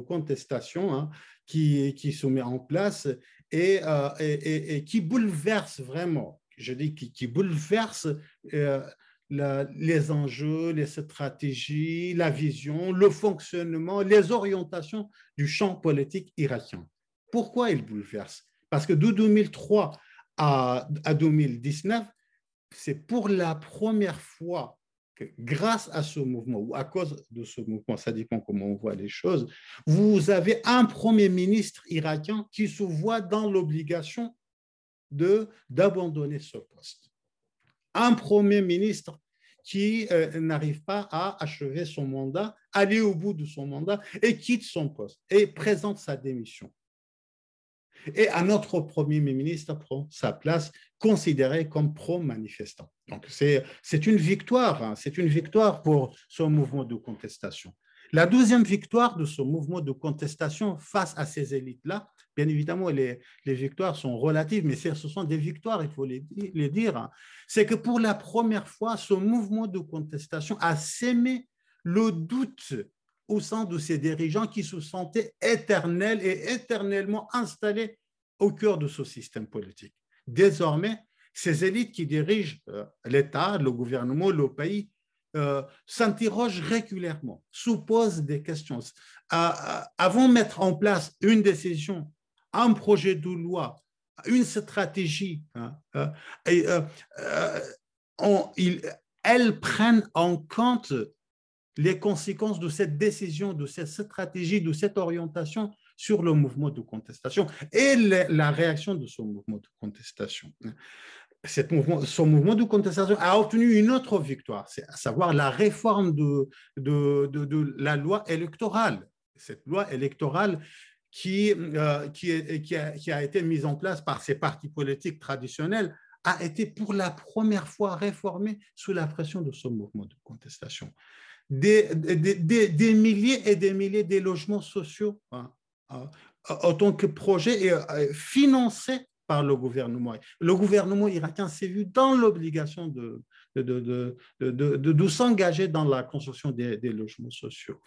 contestation hein, qui, se met en place euh, et, et, qui bouleverse vraiment, je dis qui, bouleverse euh, les enjeux, les stratégies, la vision, le fonctionnement, les orientations du champ politique irakien. Pourquoi il bouleverse? Parce que de 2003 à, à 2019, c'est pour la première fois grâce à ce mouvement ou à cause de ce mouvement, ça dépend comment on voit les choses, vous avez un premier ministre irakien qui se voit dans l'obligation d'abandonner ce poste. Un premier ministre qui euh, n'arrive pas à achever son mandat, aller au bout de son mandat et quitte son poste et présente sa démission et un autre Premier ministre prend sa place, considéré comme pro-manifestant. Donc c'est une victoire, hein. c'est une victoire pour ce mouvement de contestation. La deuxième victoire de ce mouvement de contestation face à ces élites-là, bien évidemment, les, victoires sont relatives, mais ce sont des victoires, il faut les, les dire, hein. c'est que pour la première fois, ce mouvement de contestation a sémé le doute au sein de ces dirigeants qui se sentaient éternels et éternellement installés au cœur de ce système politique. Désormais, ces élites qui dirigent euh, l'État, le gouvernement, le pays, euh, s'interrogent régulièrement, se posent des questions. avant de mettre en place une décision, un projet de loi, une stratégie, hein, euh, et, on, elles prennent en compte les conséquences de cette décision, de cette stratégie, de cette orientation sur le mouvement de contestation et la réaction de ce mouvement de contestation. Cette mouvement, son mouvement de contestation a obtenu une autre victoire, à savoir la réforme de, la loi électorale. Cette loi électorale qui, euh, qui, a, été mise en place par ces partis politiques traditionnels a été pour la première fois réformée sous la pression de ce mouvement de contestation des, milliers et des milliers de logements sociaux hein, en tant que projet euh, financé par le gouvernement. Irakien s'est vu dans l'obligation de, de, s'engager dans la construction des, logements sociaux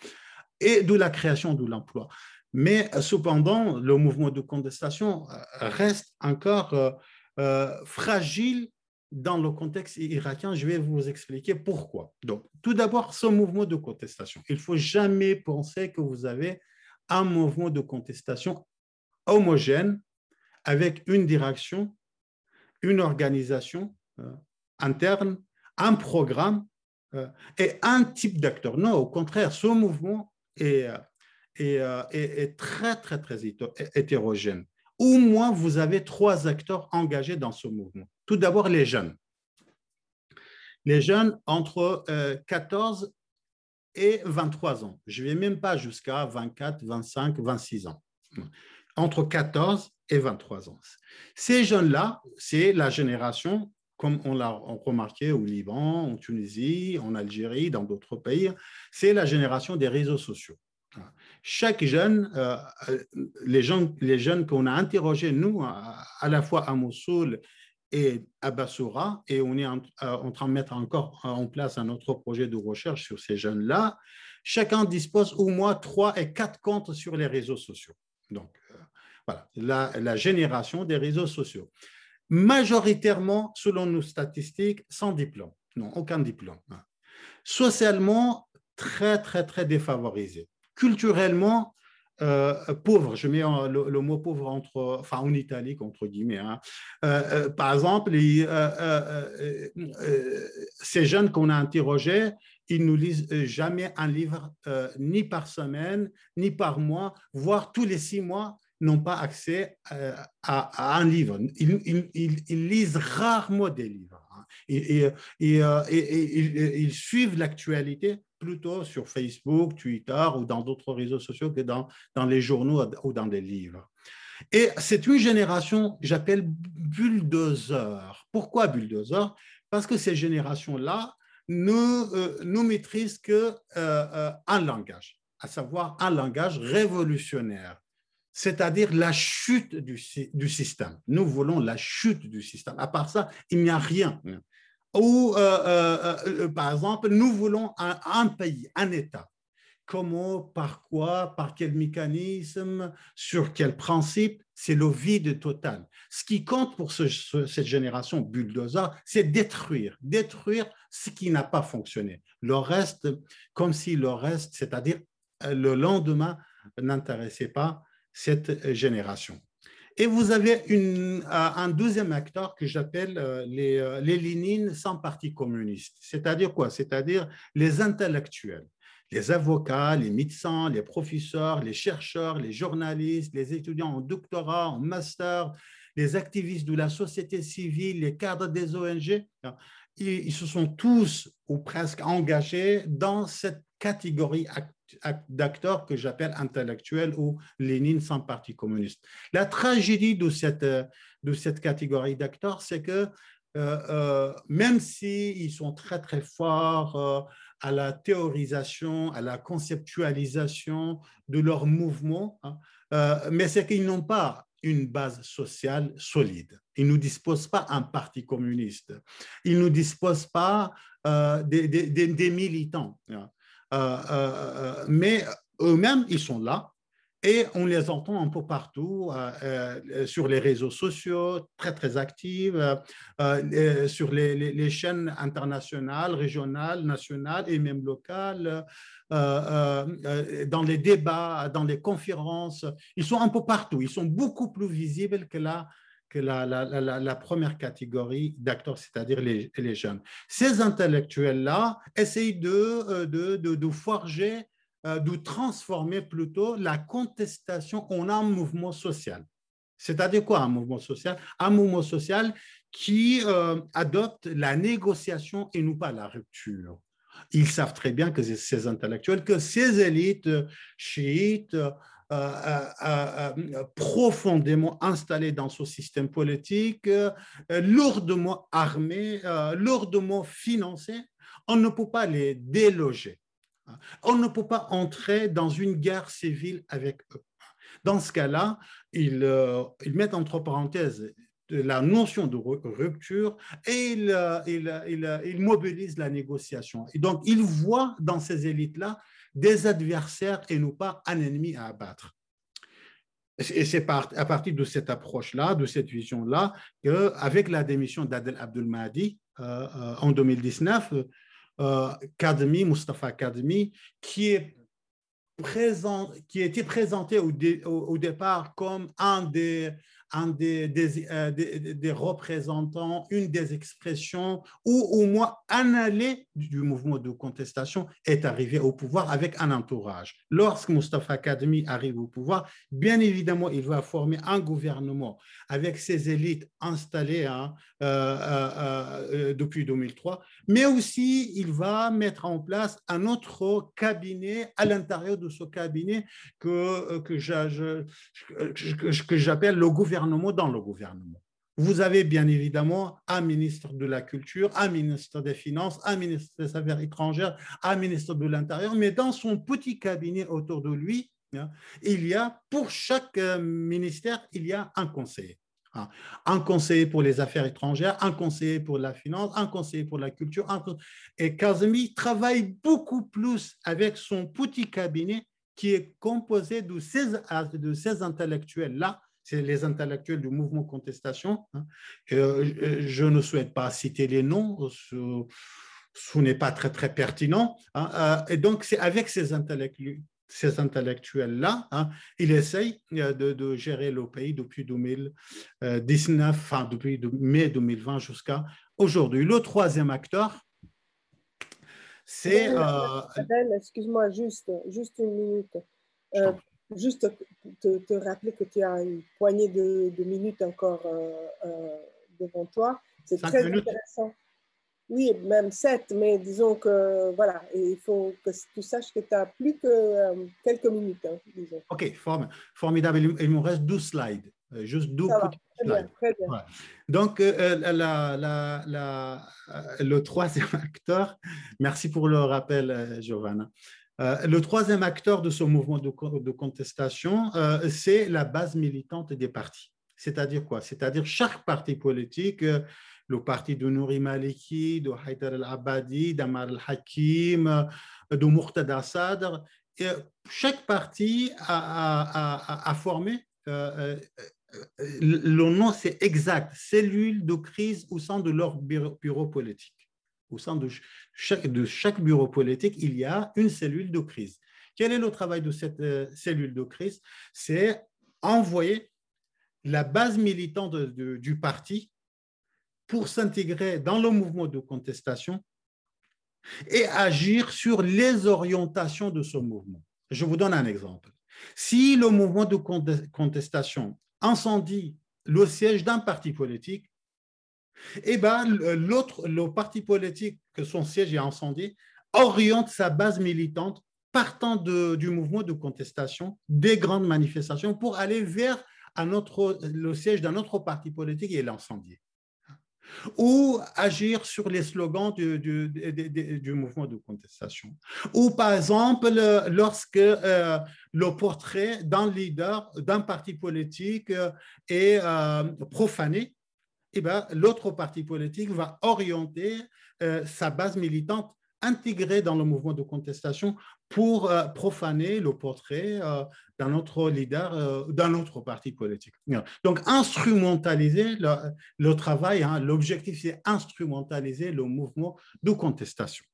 et de la création de l'emploi. Mais cependant, le mouvement de contestation euh, reste encore euh, fragile dans le contexte irakien, je vais vous expliquer pourquoi. Donc, tout d'abord, ce mouvement de contestation. Il ne faut jamais penser que vous avez un mouvement de contestation homogène avec une direction, une organisation euh, interne, un programme euh, et un type d'acteur. Non, au contraire, ce mouvement est, euh, très, très, très hétérogène. Au moins, vous avez trois acteurs engagés dans ce mouvement. Tout d'abord, les jeunes. Les jeunes entre 14 euh, et 23 ans. Je ne vais même pas jusqu'à 24, 25, 26 ans. Entre 14 et 23 ans. Ces jeunes-là, c'est la génération, comme on l'a remarqué au Liban, en Tunisie, en Algérie, dans d'autres pays, c'est la génération des réseaux sociaux. Chaque jeune, euh, les, jeunes qu'on a interrogés, nous, à, la fois à Mossoul et à Bassoura, et on est en, train de mettre encore en place un autre projet de recherche sur ces jeunes-là. Chacun dispose au moins trois et quatre comptes sur les réseaux sociaux. Donc, euh, voilà, la, génération des réseaux sociaux. Majoritairement, selon nos statistiques, sans diplôme. Non, aucun diplôme. Socialement, très, très, très défavorisés. Culturellement, euh, pauvres, je mets le, mot pauvre entre, enfin en italique entre guillemets. Hein. Euh, euh, par exemple, ces jeunes qu'on a interrogés, ils ne lisent jamais un livre ni par semaine, ni par mois, voire tous les six mois n'ont pas accès à, un livre. Ils, lisent rarement des livres. Hein. Et, ils suivent l'actualité plutôt sur Facebook, Twitter ou dans d'autres réseaux sociaux que dans, dans les journaux ou dans des livres. Et c'est une génération, j'appelle bulldozer. Pourquoi bulldozer? Parce que ces générations-là ne, euh, ne maîtrisent qu'un euh, euh, un langage, à savoir un langage révolutionnaire, c'est-à-dire la chute du, système. Nous voulons la chute du système. À part ça, il n'y a rien. Ou, euh, par exemple, nous voulons un, pays, un État. Comment, par quoi, par quel mécanisme, sur quel principe C'est le vide total. Ce qui compte pour cette génération bulldozer, c'est détruire, détruire ce qui n'a pas fonctionné. Le reste, comme si le reste, c'est-à-dire le lendemain, n'intéressait pas cette génération. Et vous avez euh, un deuxième acteur que j'appelle euh, les, euh, les Lénines sans parti communiste. C'est-à-dire quoi? C'est-à-dire les intellectuels, les avocats, les médecins, les professeurs, les chercheurs, les journalistes, les étudiants en doctorat, en master, les activistes de la société civile, les cadres des ONG. Ils se sont tous ou presque engagés dans cette catégorie d'acteurs que j'appelle intellectuels ou Lénine sans parti communiste. La tragédie de cette, de cette catégorie d'acteurs, c'est que euh, euh, même s'ils sont très très forts euh, à la théorisation, à la conceptualisation de leur mouvement, hein, mais c'est qu'ils n'ont pas une base sociale solide. Ils ne disposent pas d'un parti communiste. Ils ne disposent pas des, des, militants. Hein. Euh, euh, euh, mais eux-mêmes, ils sont là et on les entend un peu partout sur les réseaux sociaux, très très actifs, sur les, chaînes internationales, régionales, nationales et même locales, dans les débats, dans les conférences. Ils sont un peu partout. Ils sont beaucoup plus visibles que la première catégorie d'acteurs, c'est-à-dire les, jeunes. Ces intellectuels-là essayent de forger, de transformer plutôt la contestation en un mouvement social. C'est-à-dire quoi un mouvement social? Un mouvement social qui euh, adopte la négociation et non pas la rupture. Ils savent très bien que ces intellectuels, que ces élites chiites, euh, euh, profondément installées dans ce système politique, lourdement armées, lourdement financées, on ne peut pas les déloger. On ne peut pas entrer dans une guerre civile avec eux. Dans ce cas-là, ils, ils mettent entre parenthèses la notion de rupture et il, il, il, mobilise la négociation. Et donc, il voit dans ces élites-là des adversaires et non pas un ennemi à abattre. Et c'est à partir de cette approche-là, de cette vision-là, qu'avec la démission d'Adel Abdul Mahdi euh, euh, en 2019, euh, Kadmi, Mustafa Kadmi, qui est présent, été présenté au départ comme un des, un euh, des, des, représentants, une des expressions, ou au moins un allié du mouvement de contestation est arrivé au pouvoir avec un entourage. Lorsque Mustafa Kadmi arrive au pouvoir, bien évidemment, il va former un gouvernement avec ses élites installées hein, euh, euh, depuis 2003, mais aussi il va mettre en place un autre cabinet à l'intérieur de ce cabinet que, que j'appelle le gouvernement dans le gouvernement. Vous avez bien évidemment un ministre de la Culture, un ministre des Finances, un ministre des Affaires étrangères, un ministre de l'Intérieur, mais dans son petit cabinet autour de lui, hein, il y a, pour chaque euh, ministère, il y a un conseiller. Hein. Un conseiller pour les affaires étrangères, un conseiller pour la finance, un conseiller pour la culture. Et Kazemi travaille beaucoup plus avec son petit cabinet qui est composé de ces, de ces intellectuels-là c'est les intellectuels du mouvement contestation. Hein. Euh, je ne souhaite pas citer les noms, ce, n'est pas très, très pertinent. Hein. Euh, et donc, c'est avec ces intellectuels ces intellectuels-là, hein, il essaye euh, de, gérer le pays depuis 2019, enfin depuis mai 2020 jusqu'à aujourd'hui. Le troisième acteur, c'est... Excuse-moi, juste, juste une minute juste te, rappeler que tu as une poignée de, minutes encore euh, euh, devant toi. C'est très intéressant. Oui, même sept, mais disons que voilà, il faut que tu saches que tu as plus que euh, quelques minutes. Hein, disons. OK, formidable. Il, me reste 12 slides, juste 12 petits slides. très bien. Donc, la, la, la, le troisième <laughs> acteur, merci pour le rappel, Giovanna. Euh, le troisième acteur de ce mouvement de, contestation, euh, c'est la base militante des partis. C'est-à-dire quoi? C'est-à-dire chaque parti politique, euh, le parti de Nouri Maliki, de Haïdar al-Abadi, d'Amar al-Hakim, de Murtada Sadr, chaque parti a, formé le nom, c'est exact, cellule de crise au sein de leur bureau politique au sein de chaque, bureau politique, il y a une cellule de crise. Quel est le travail de cette euh, cellule de crise? C'est envoyer la base militante du parti pour s'intégrer dans le mouvement de contestation et agir sur les orientations de ce mouvement. Je vous donne un exemple. Si le mouvement de contestation incendie le siège d'un parti politique, eh ben, l'autre, le parti politique que son siège est incendié, oriente sa base militante partant du mouvement de contestation, des grandes manifestations, pour aller vers le siège d'un autre parti politique et l'incendier. Ou agir sur les slogans du, du, du, mouvement de contestation. Ou par exemple, lorsque euh, le portrait d'un leader d'un parti politique euh, est euh, profané, eh ben, l'autre parti politique va orienter euh, sa base militante intégrée dans le mouvement de contestation pour euh, profaner le portrait euh, d'un autre leader, d'un autre parti politique. Donc, instrumentaliser le, travail, hein, l'objectif, c'est instrumentaliser le mouvement de contestation.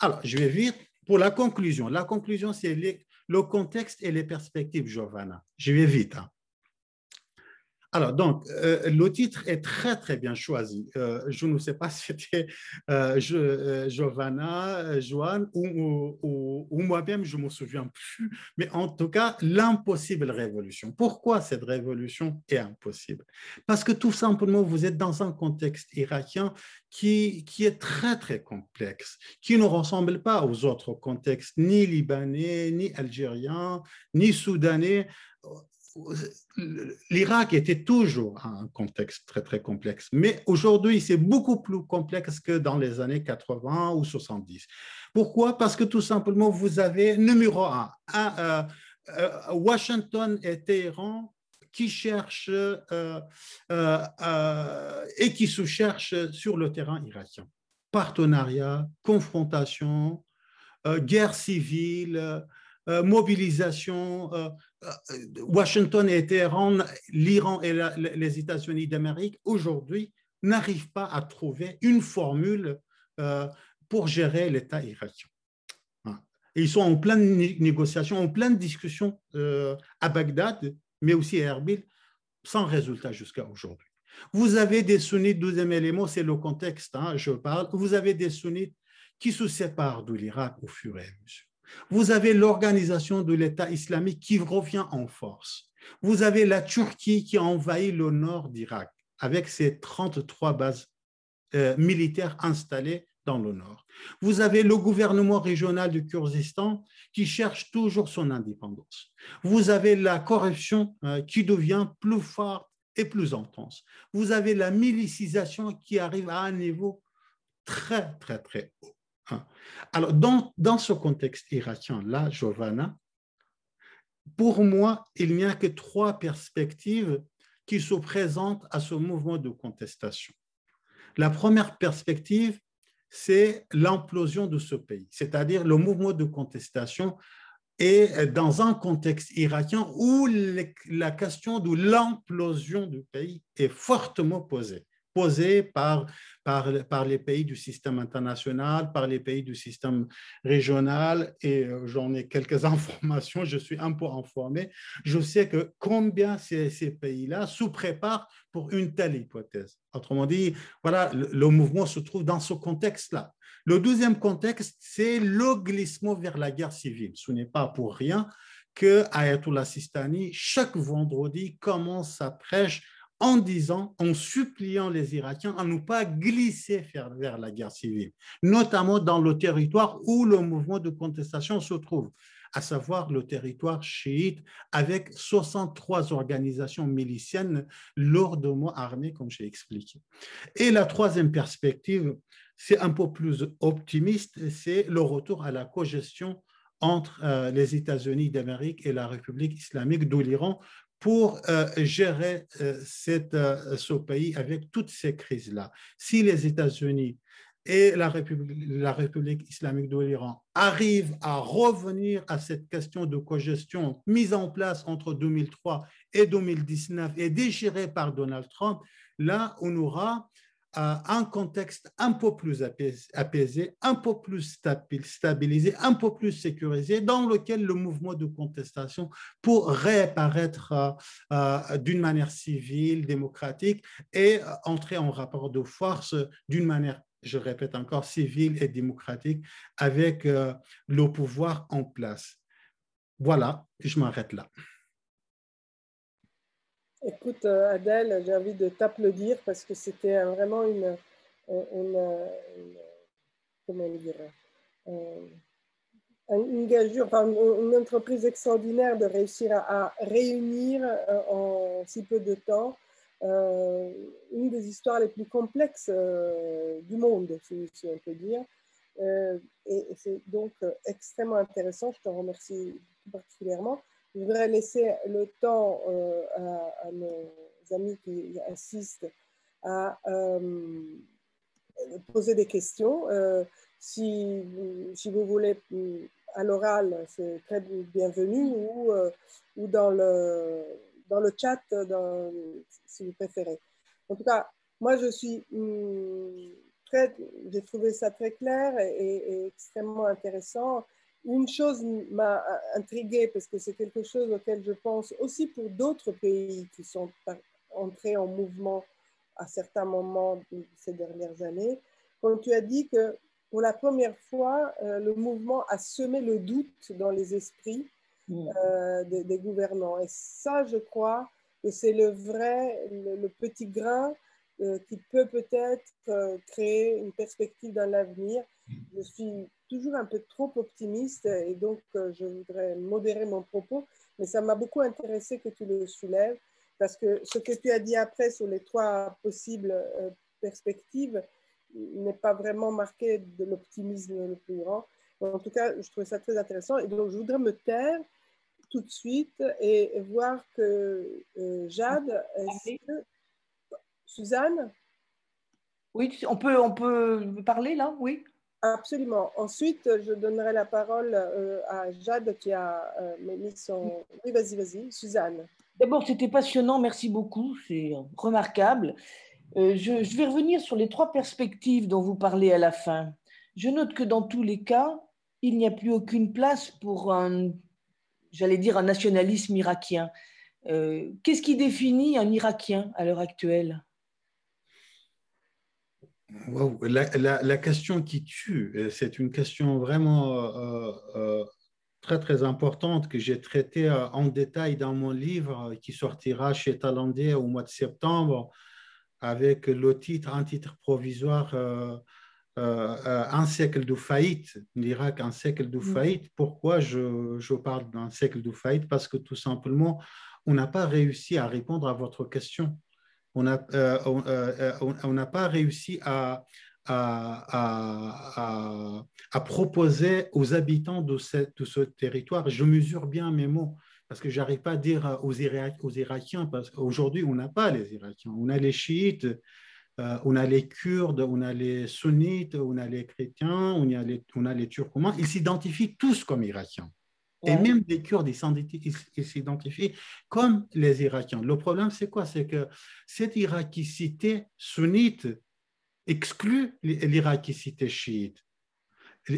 Alors, je vais vite pour la conclusion. La conclusion, c'est le contexte et les perspectives, Giovanna. Je vais vite. Hein. Alors, donc, euh, le titre est très, très bien choisi. Euh, je ne sais pas si c'était euh, Giovanna, Joanne ou, ou, moi-même, je ne me souviens plus. Mais en tout cas, l'impossible révolution. Pourquoi cette révolution est impossible? Parce que tout simplement, vous êtes dans un contexte irakien qui, qui est très, très complexe, qui ne ressemble pas aux autres contextes, ni libanais, ni algériens, ni soudanais l'Irak était toujours un contexte très, très complexe, mais aujourd'hui, c'est beaucoup plus complexe que dans les années 80 ou 70. Pourquoi? Parce que tout simplement, vous avez numéro un, euh, euh, Washington et Téhéran qui cherchent euh, et qui se cherchent sur le terrain irakien. Partenariat, confrontation, guerre civile, mobilisation, Washington et Téhéran, l'Iran et les États-Unis d'Amérique, aujourd'hui, n'arrivent pas à trouver une formule euh, pour gérer l'État irakien. Hein. ils sont en pleine négociation, en pleine discussion euh, à Bagdad, mais aussi à Erbil, sans résultat jusqu'à aujourd'hui. Vous avez des sunnites, deuxième élément, c'est le contexte, hein, je parle, vous avez des sunnites qui se séparent de l'Irak au fur et à mesure. Vous avez l'organisation de l'État islamique qui revient en force. Vous avez la Turquie qui a envahi le nord d'Irak avec ses 33 bases euh, militaires installées dans le nord. Vous avez le gouvernement régional du Kurdistan qui cherche toujours son indépendance. Vous avez la corruption euh, qui devient plus forte et plus intense. Vous avez la milicisation qui arrive à un niveau très, très, très haut. Hein. Alors, dans, ce contexte irakien-là, Giovanna, pour moi, il n'y a que trois perspectives qui se présentent à ce mouvement de contestation. La première perspective, c'est l'implosion de ce pays, c'est-à-dire le mouvement de contestation est dans un contexte irakien où la question de l'implosion du pays est fortement posée posée par, par, les pays du système international, par les pays du système régional, et euh, j'en ai quelques <laughs> informations, je suis un peu informé. Je sais que combien ces, pays-là se préparent pour une telle hypothèse. Autrement dit, voilà, le, le mouvement se trouve dans ce contexte-là. Le deuxième contexte, c'est le glissement vers la guerre civile. Ce n'est pas pour rien que Ayatollah Sistani, chaque vendredi, commence sa prêche en disant, en suppliant les Irakiens à ne pas glisser vers la guerre civile, notamment dans le territoire où le mouvement de contestation se trouve, à savoir le territoire chiite, avec 63 organisations miliciennes lourdement armées, comme j'ai expliqué. Et la troisième perspective, c'est un peu plus optimiste, c'est le retour à la cogestion entre euh, les États-Unis d'Amérique et la République islamique de l'Iran pour euh, gérer euh, euh, ce pays avec toutes ces crises-là. Si les États-Unis et la République, la République islamique de l'Iran arrivent à revenir à cette question de cogestion mise en place entre 2003 et 2019 et déchirée par Donald Trump, là, on aura un contexte un peu plus apaisé, un peu plus stabilisé, un peu plus sécurisé, dans lequel le mouvement de contestation pour réapparaître euh, euh, d'une manière civile, démocratique et euh, entrer en rapport de force d'une manière je répète encore, civile et démocratique avec le pouvoir en place. Voilà, je m'arrête là. Écoute, euh, Adèle, j'ai envie de t'applaudir parce que c'était vraiment une, gageure, une entreprise extraordinaire de réussir à, réunir euh, en si peu de temps euh, une des histoires les plus complexes du monde, si, on peut dire. et c'est donc extrêmement intéressant. Je te remercie particulièrement. Je voudrais laisser le temps euh, à, nos amis qui assistent à euh, poser des questions. Euh, si, vous voulez à l'oral, c'est très bienvenu ou, dans, le, dans le chat, si vous préférez. En tout cas, moi, je suis hum, très, j'ai trouvé ça très clair et extrêmement intéressant une chose m'a intriguée parce que c'est quelque chose auquel je pense aussi pour d'autres pays qui sont entré en mouvement à certains moments de ces dernières années, quand tu as dit que pour la première fois, euh, le mouvement a semé le doute dans les esprits mm. euh, des, gouvernants. Et ça, je crois que c'est le vrai, le, petit grain euh, qui peut peut-être créer une perspective dans l'avenir. Je suis toujours un peu trop optimiste et donc je voudrais modérer mon propos, mais ça m'a beaucoup intéressé que tu le soulèves parce que ce que tu as dit après sur les trois possibles perspectives, n'est pas vraiment marqué de l'optimisme le plus grand. En tout cas, je trouvais ça très intéressant. Et donc, je voudrais me taire tout de suite et voir que euh, Jade, Suzanne? Oui, on peut, on peut parler là, oui Absolument. Ensuite, je donnerai la parole euh, à Jade qui a euh, mis son... Oui, vas-y, vas-y, Suzanne. D'abord, c'était passionnant, merci beaucoup, c'est remarquable. Euh, je, vais revenir sur les trois perspectives dont vous parlez à la fin. Je note que dans tous les cas, il n'y a plus aucune place pour un, j'allais dire, un nationalisme irakien. Qu'est-ce qui définit un Irakien à l'heure actuelle? La, question qui tue, euh, c'est une question vraiment très très importante que j'ai traitée en détail dans mon livre qui sortira chez Talandais au mois de septembre avec le titre, un titre provisoire, euh, euh, un siècle de faillite, l'Irak, un siècle de mm. faillite. Pourquoi je, je parle d'un siècle de faillite? Parce que tout simplement, on n'a pas réussi à répondre à votre question. On n'a euh, on, pas réussi à, proposer aux habitants de, ce territoire, je mesure bien mes mots, parce que j'arrive pas à dire aux, Irakiens, parce qu'aujourd'hui, on n'a pas les Irakiens, on a les chiites, euh, on a les Kurdes, on a les sunnites, on a les chrétiens, on a les, on a les turcomans, ils s'identifient tous comme Irakiens. Et même les Kurdes, ils s'identifient comme les Irakiens. Le problème, c'est quoi? C'est que cette irakicité sunnite exclut l'irakicité chiite.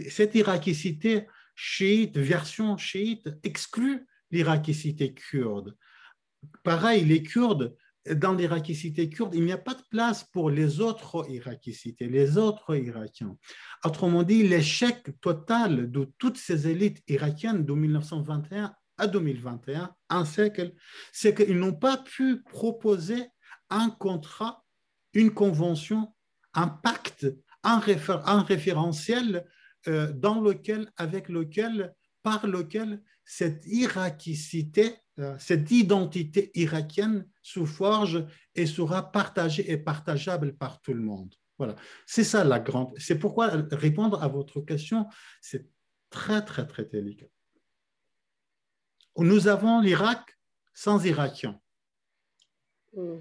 Cette irakicité chiite, version chiite, exclut l'Irakicité kurde. Pareil, les Kurdes, dans l'Irakicité kurde, il n'y a pas de place pour les autres Irakicités, les autres Irakiens. Autrement dit, l'échec total de toutes ces élites irakiennes de 1921 à 2021, un siècle, c'est qu'ils n'ont pas pu proposer un contrat, une convention, un pacte, un, référentiel euh, dans lequel, avec lequel, par lequel cette irakicité, cette identité irakienne se forge et sera partagée et partageable par tout le monde. Voilà, c'est ça la grande. C'est pourquoi répondre à votre question, c'est très, très, très délicat. Nous avons l'Irak sans Irakiens. Hmm.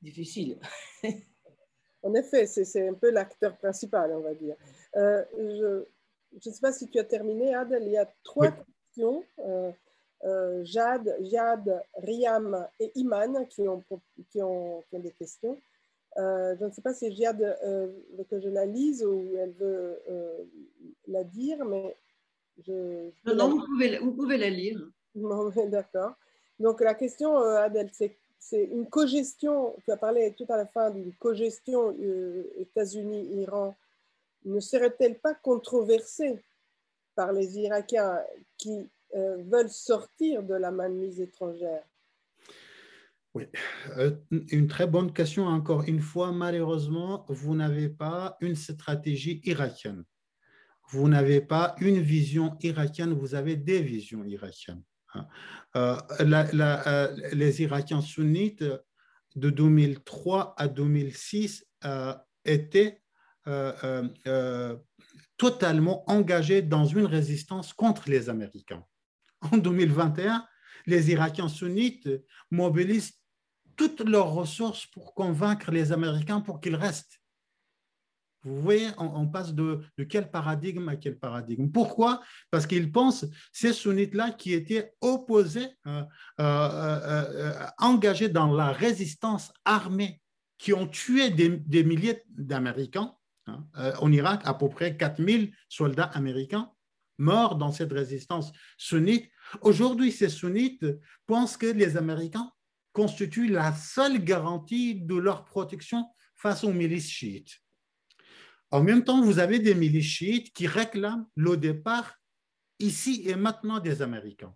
Difficile. <laughs> en effet, c'est un peu l'acteur principal, on va dire. Euh, je ne sais pas si tu as terminé, Adel. Il y a trois euh, euh, Jade, Jade, Riam et Iman qui ont, qui ont, des questions. Euh, je ne sais pas si Jade veut que je la lise ou elle veut la dire, mais je. non, non, vous pouvez, vous pouvez, la lire. D'accord. Donc la question, Adèle, c'est c'est une cogestion, tu as parlé tout à la fin d'une cogestion États-Unis-Iran, ne serait-elle pas controversée par les Irakiens qui euh, veulent sortir de la mainmise étrangère Oui, euh, une très bonne question. Encore une fois, malheureusement, vous n'avez pas une stratégie irakienne. Vous n'avez pas une vision irakienne, vous avez des visions irakiennes. Hein. Euh, les Irakiens sunnites de 2003 à 2006 étaient totalement engagés dans une résistance contre les Américains. <laughs> En 2021, les Irakiens sunnites mobilisent toutes leurs ressources pour convaincre les Américains pour qu'ils restent. Vous voyez, on, passe de, quel paradigme à quel paradigme. Pourquoi? Parce qu'ils pensent, ces sunnites-là qui étaient opposés, euh, euh, euh, engagés dans la résistance armée, qui ont tué des milliers d'Américains, Hein. En Irak, à peu près 4000 soldats américains morts dans cette résistance sunnite. Aujourd'hui, ces sunnites pensent que les Américains constitue la seule garantie de leur protection face aux milices chiites. En même temps, vous avez des milices chiites qui réclament le départ ici et maintenant des Américains.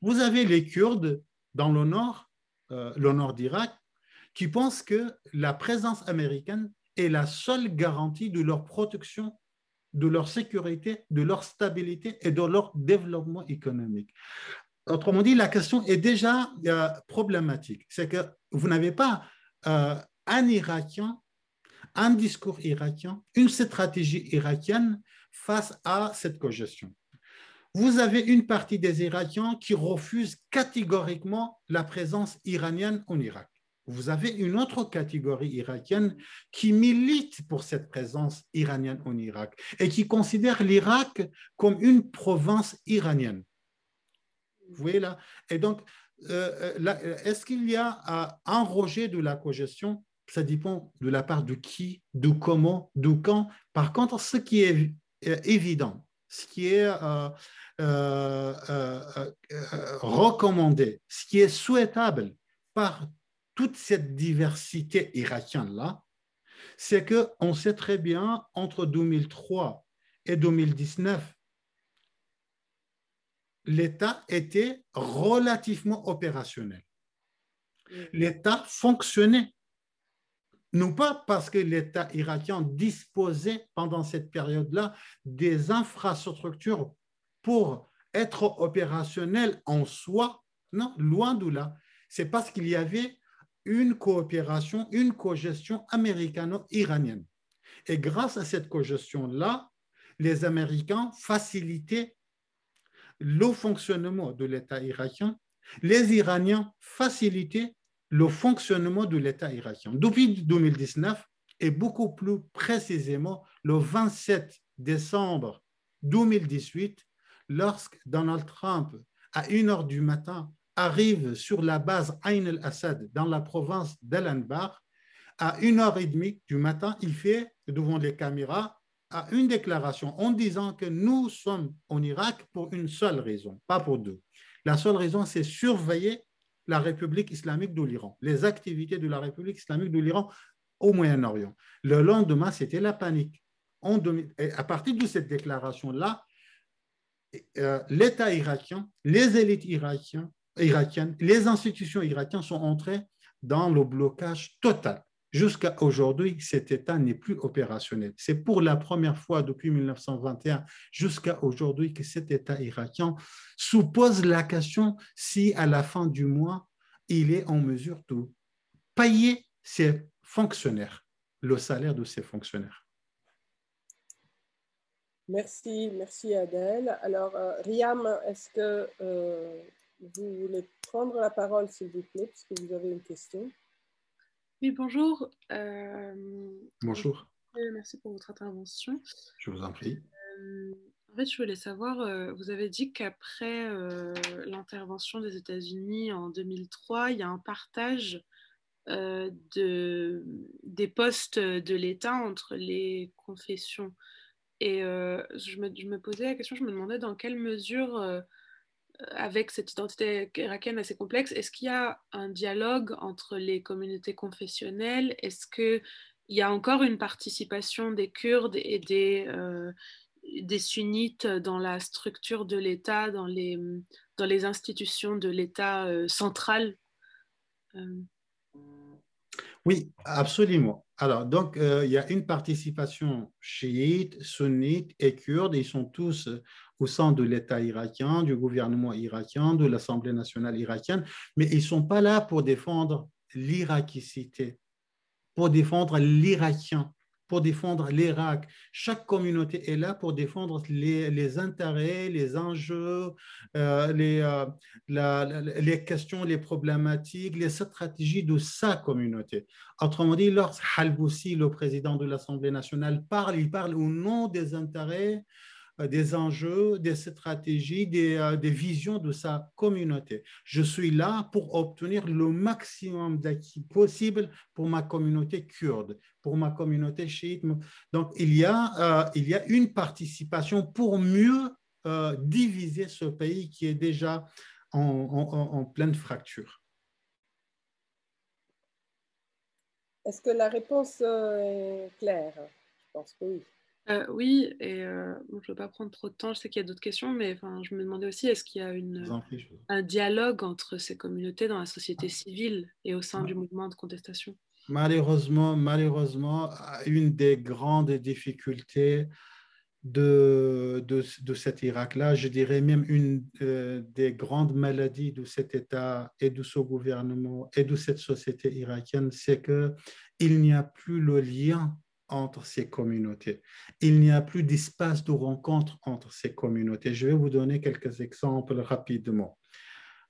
Vous avez les Kurdes dans le nord, euh, le nord d'Irak, qui pensent que la présence américaine est la seule garantie de leur protection, de leur sécurité, de leur stabilité et de leur développement économique. Autrement dit, la question est déjà euh, problématique. C'est que vous n'avez pas euh, un Irakien, un discours irakien, une stratégie irakienne face à cette cogestion. Vous avez une partie des Irakiens qui refusent catégoriquement la présence iranienne en Irak. Vous avez une autre catégorie irakienne qui milite pour cette présence iranienne en Irak et qui considère l'Irak comme une province iranienne. Vous voyez là? Et donc, euh, euh, est-ce qu'il y a un rejet de la cogestion Ça dépend de la part de qui, de comment, de quand. Par contre, ce qui est évident, ce qui est euh, recommandé, ce qui est souhaitable par toute cette diversité irakienne-là, c'est qu'on sait très bien, entre 2003 et 2019, l'État était relativement opérationnel. L'État fonctionnait. Non pas parce que l'État irakien disposait pendant cette période-là des infrastructures pour être opérationnel en soi, non, loin de là. C'est parce qu'il y avait une coopération, une cogestion américano-iranienne. Et grâce à cette cogestion-là, les Américains facilitaient le fonctionnement de l'État irakien, les Iraniens facilitaient le fonctionnement de l'État irakien. Depuis 2019, et beaucoup plus précisément le 27 décembre 2018, lorsque Donald Trump, à 1h du matin, arrive sur la base Ain al-Assad dans la province d'Al-Anbar, à 1h30 du matin, il fait devant les caméras à une déclaration en disant que nous sommes en Irak pour une seule raison, pas pour deux. La seule raison, c'est surveiller la République islamique de l'Iran, les activités de la République islamique de l'Iran au Moyen-Orient. Le lendemain, c'était la panique. Et à partir de cette déclaration-là, euh, l'État irakien, les élites irakiennes, les institutions irakiennes sont entrées dans le blocage total. Jusqu'à aujourd'hui, cet État n'est plus opérationnel. C'est pour la première fois depuis 1921 jusqu'à aujourd'hui que cet État irakien suppose la question si à la fin du mois, il est en mesure de payer ses fonctionnaires, le salaire de ses fonctionnaires. Merci, merci Adèle. Alors, euh, Riam, est-ce que euh, vous voulez prendre la parole, s'il vous plaît, puisque vous avez une question oui, bonjour. Euh, bonjour. Merci pour votre intervention. Je vous en prie. Euh, en fait, je voulais savoir, euh, vous avez dit qu'après l'intervention des États-Unis en 2003, il y a un partage de, des postes de l'État entre les confessions. Et je me, je, me, posais la question, je me demandais dans quelle mesure avec cette identité irakienne assez complexe, est-ce qu'il y a un dialogue entre les communautés confessionnelles? Est-ce qu'il y a encore une participation des Kurdes et des, euh, sunnites dans la structure de l'État, dans les, dans les institutions de l'État euh, central? Euh. Oui, absolument. Alors, donc, il y a une participation chiite, sunnite et kurde. Ils sont tous au sein de l'État irakien, du gouvernement irakien, de l'Assemblée nationale irakienne, mais ils ne sont pas là pour défendre l'irakicité, pour défendre l'Irakien, pour défendre l'Irak. Chaque communauté est là pour défendre les, intérêts, les enjeux, euh, les, euh, les questions, les problématiques, les stratégies de sa communauté. Autrement dit, lorsque Halboussi, le président de l'Assemblée nationale, parle, il parle au nom des intérêts euh, des enjeux, des stratégies, euh, des, visions de sa communauté. Je suis là pour obtenir le maximum d'acquis possible pour ma communauté kurde, pour ma communauté chiite. Donc, il y a, euh, il y a une participation pour mieux diviser ce pays qui est déjà en pleine fracture. Est-ce que la réponse est claire? Je pense que oui. Euh, oui, et euh, je ne veux pas prendre trop de temps, je sais qu'il y a d'autres questions, mais je me demandais aussi, est-ce qu'il y a une, un dialogue entre ces communautés dans la société civile et au sein du mouvement de contestation? Malheureusement, malheureusement, une des grandes difficultés de, de, de cet Irak-là, je dirais même une euh, des grandes maladies de cet État et de ce gouvernement et de cette société irakienne, c'est qu'il n'y a plus le lien entre ces communautés. Il n'y a plus d'espace de rencontre entre ces communautés. Je vais vous donner quelques exemples rapidement.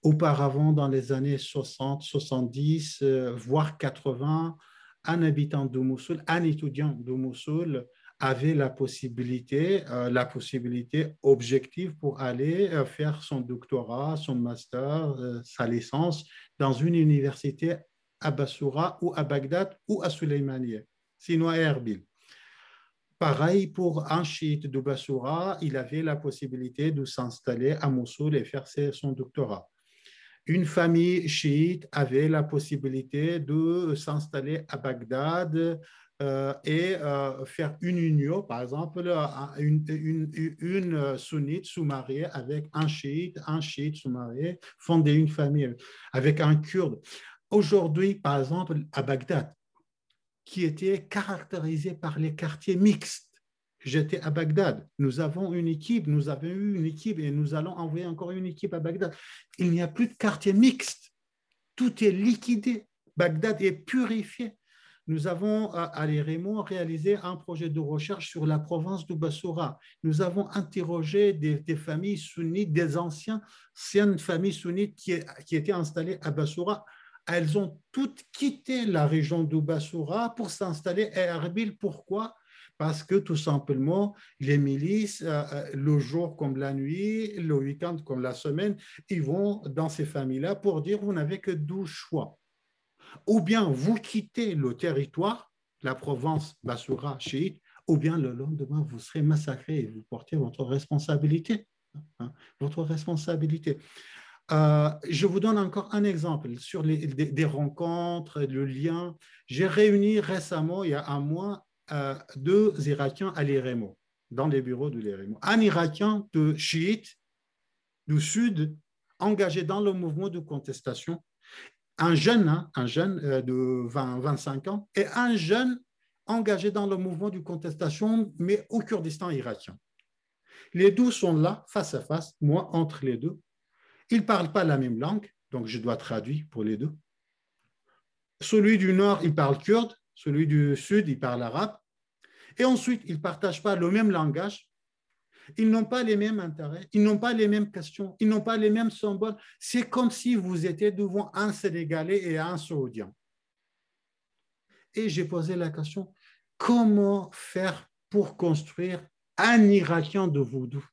Auparavant, dans les années 60, 70, euh, voire 80, un habitant de Mossoul, un étudiant de Mossoul avait la possibilité, euh, la possibilité objective pour aller euh, faire son doctorat, son master, sa licence dans une université à Bassoura ou à Bagdad ou à Suleymaniye sinon à Erbil. Pareil pour un chiite de Bassoura, il avait la possibilité de s'installer à Mossoul et faire son doctorat. Une famille chiite avait la possibilité de s'installer à Bagdad euh, et euh, faire une union, par exemple, une, une, une sunnite sous-mariée avec un chiite, un chiite sous-marié, fonder une famille avec un kurde. Aujourd'hui, par exemple, à Bagdad, qui était caractérisé par les quartiers mixtes. J'étais à Bagdad. Nous avons une équipe, nous avons eu une équipe et nous allons envoyer encore une équipe à Bagdad. Il n'y a plus de quartier mixte. Tout est liquidé. Bagdad est purifié. Nous avons à l'Irémo réalisé un projet de recherche sur la province de Bassoura. Nous avons interrogé des, familles sunnites, des anciennes familles sunnites qui, qui étaient installées à Bassoura elles ont toutes quitté la région de Bassoura pour s'installer à Erbil. Pourquoi? Parce que tout simplement, les milices, euh, euh, le jour comme la nuit, le week-end comme la semaine, ils vont dans ces familles-là pour dire vous n'avez que deux choix. Ou bien vous quittez le territoire, la province Bassoura chiite, ou bien le lendemain vous serez massacré et vous portez votre responsabilité. Hein, votre responsabilité. Euh, je vous donne encore un exemple sur les, des, rencontres, le lien. J'ai réuni récemment, il y a un mois, euh, deux Irakiens à l'IREMO, dans les bureaux de l'IREMO. Un Irakien de chiite du Sud, engagé dans le mouvement de contestation, un jeune, hein, un jeune euh, de 20, 25 ans, et un jeune engagé dans le mouvement de contestation, mais au Kurdistan irakien. Les deux sont là, face à face, moi entre les deux, ils ne parlent pas la même langue, donc je dois traduire pour les deux. Celui du nord, il parle kurde, celui du sud, il parle arabe. Et ensuite, ils ne partagent pas le même langage, ils n'ont pas les mêmes intérêts, ils n'ont pas les mêmes questions, ils n'ont pas les mêmes symboles. C'est comme si vous étiez devant un Sénégalais et un Saoudien. Et j'ai posé la question, comment faire pour construire un Irakien de vaudou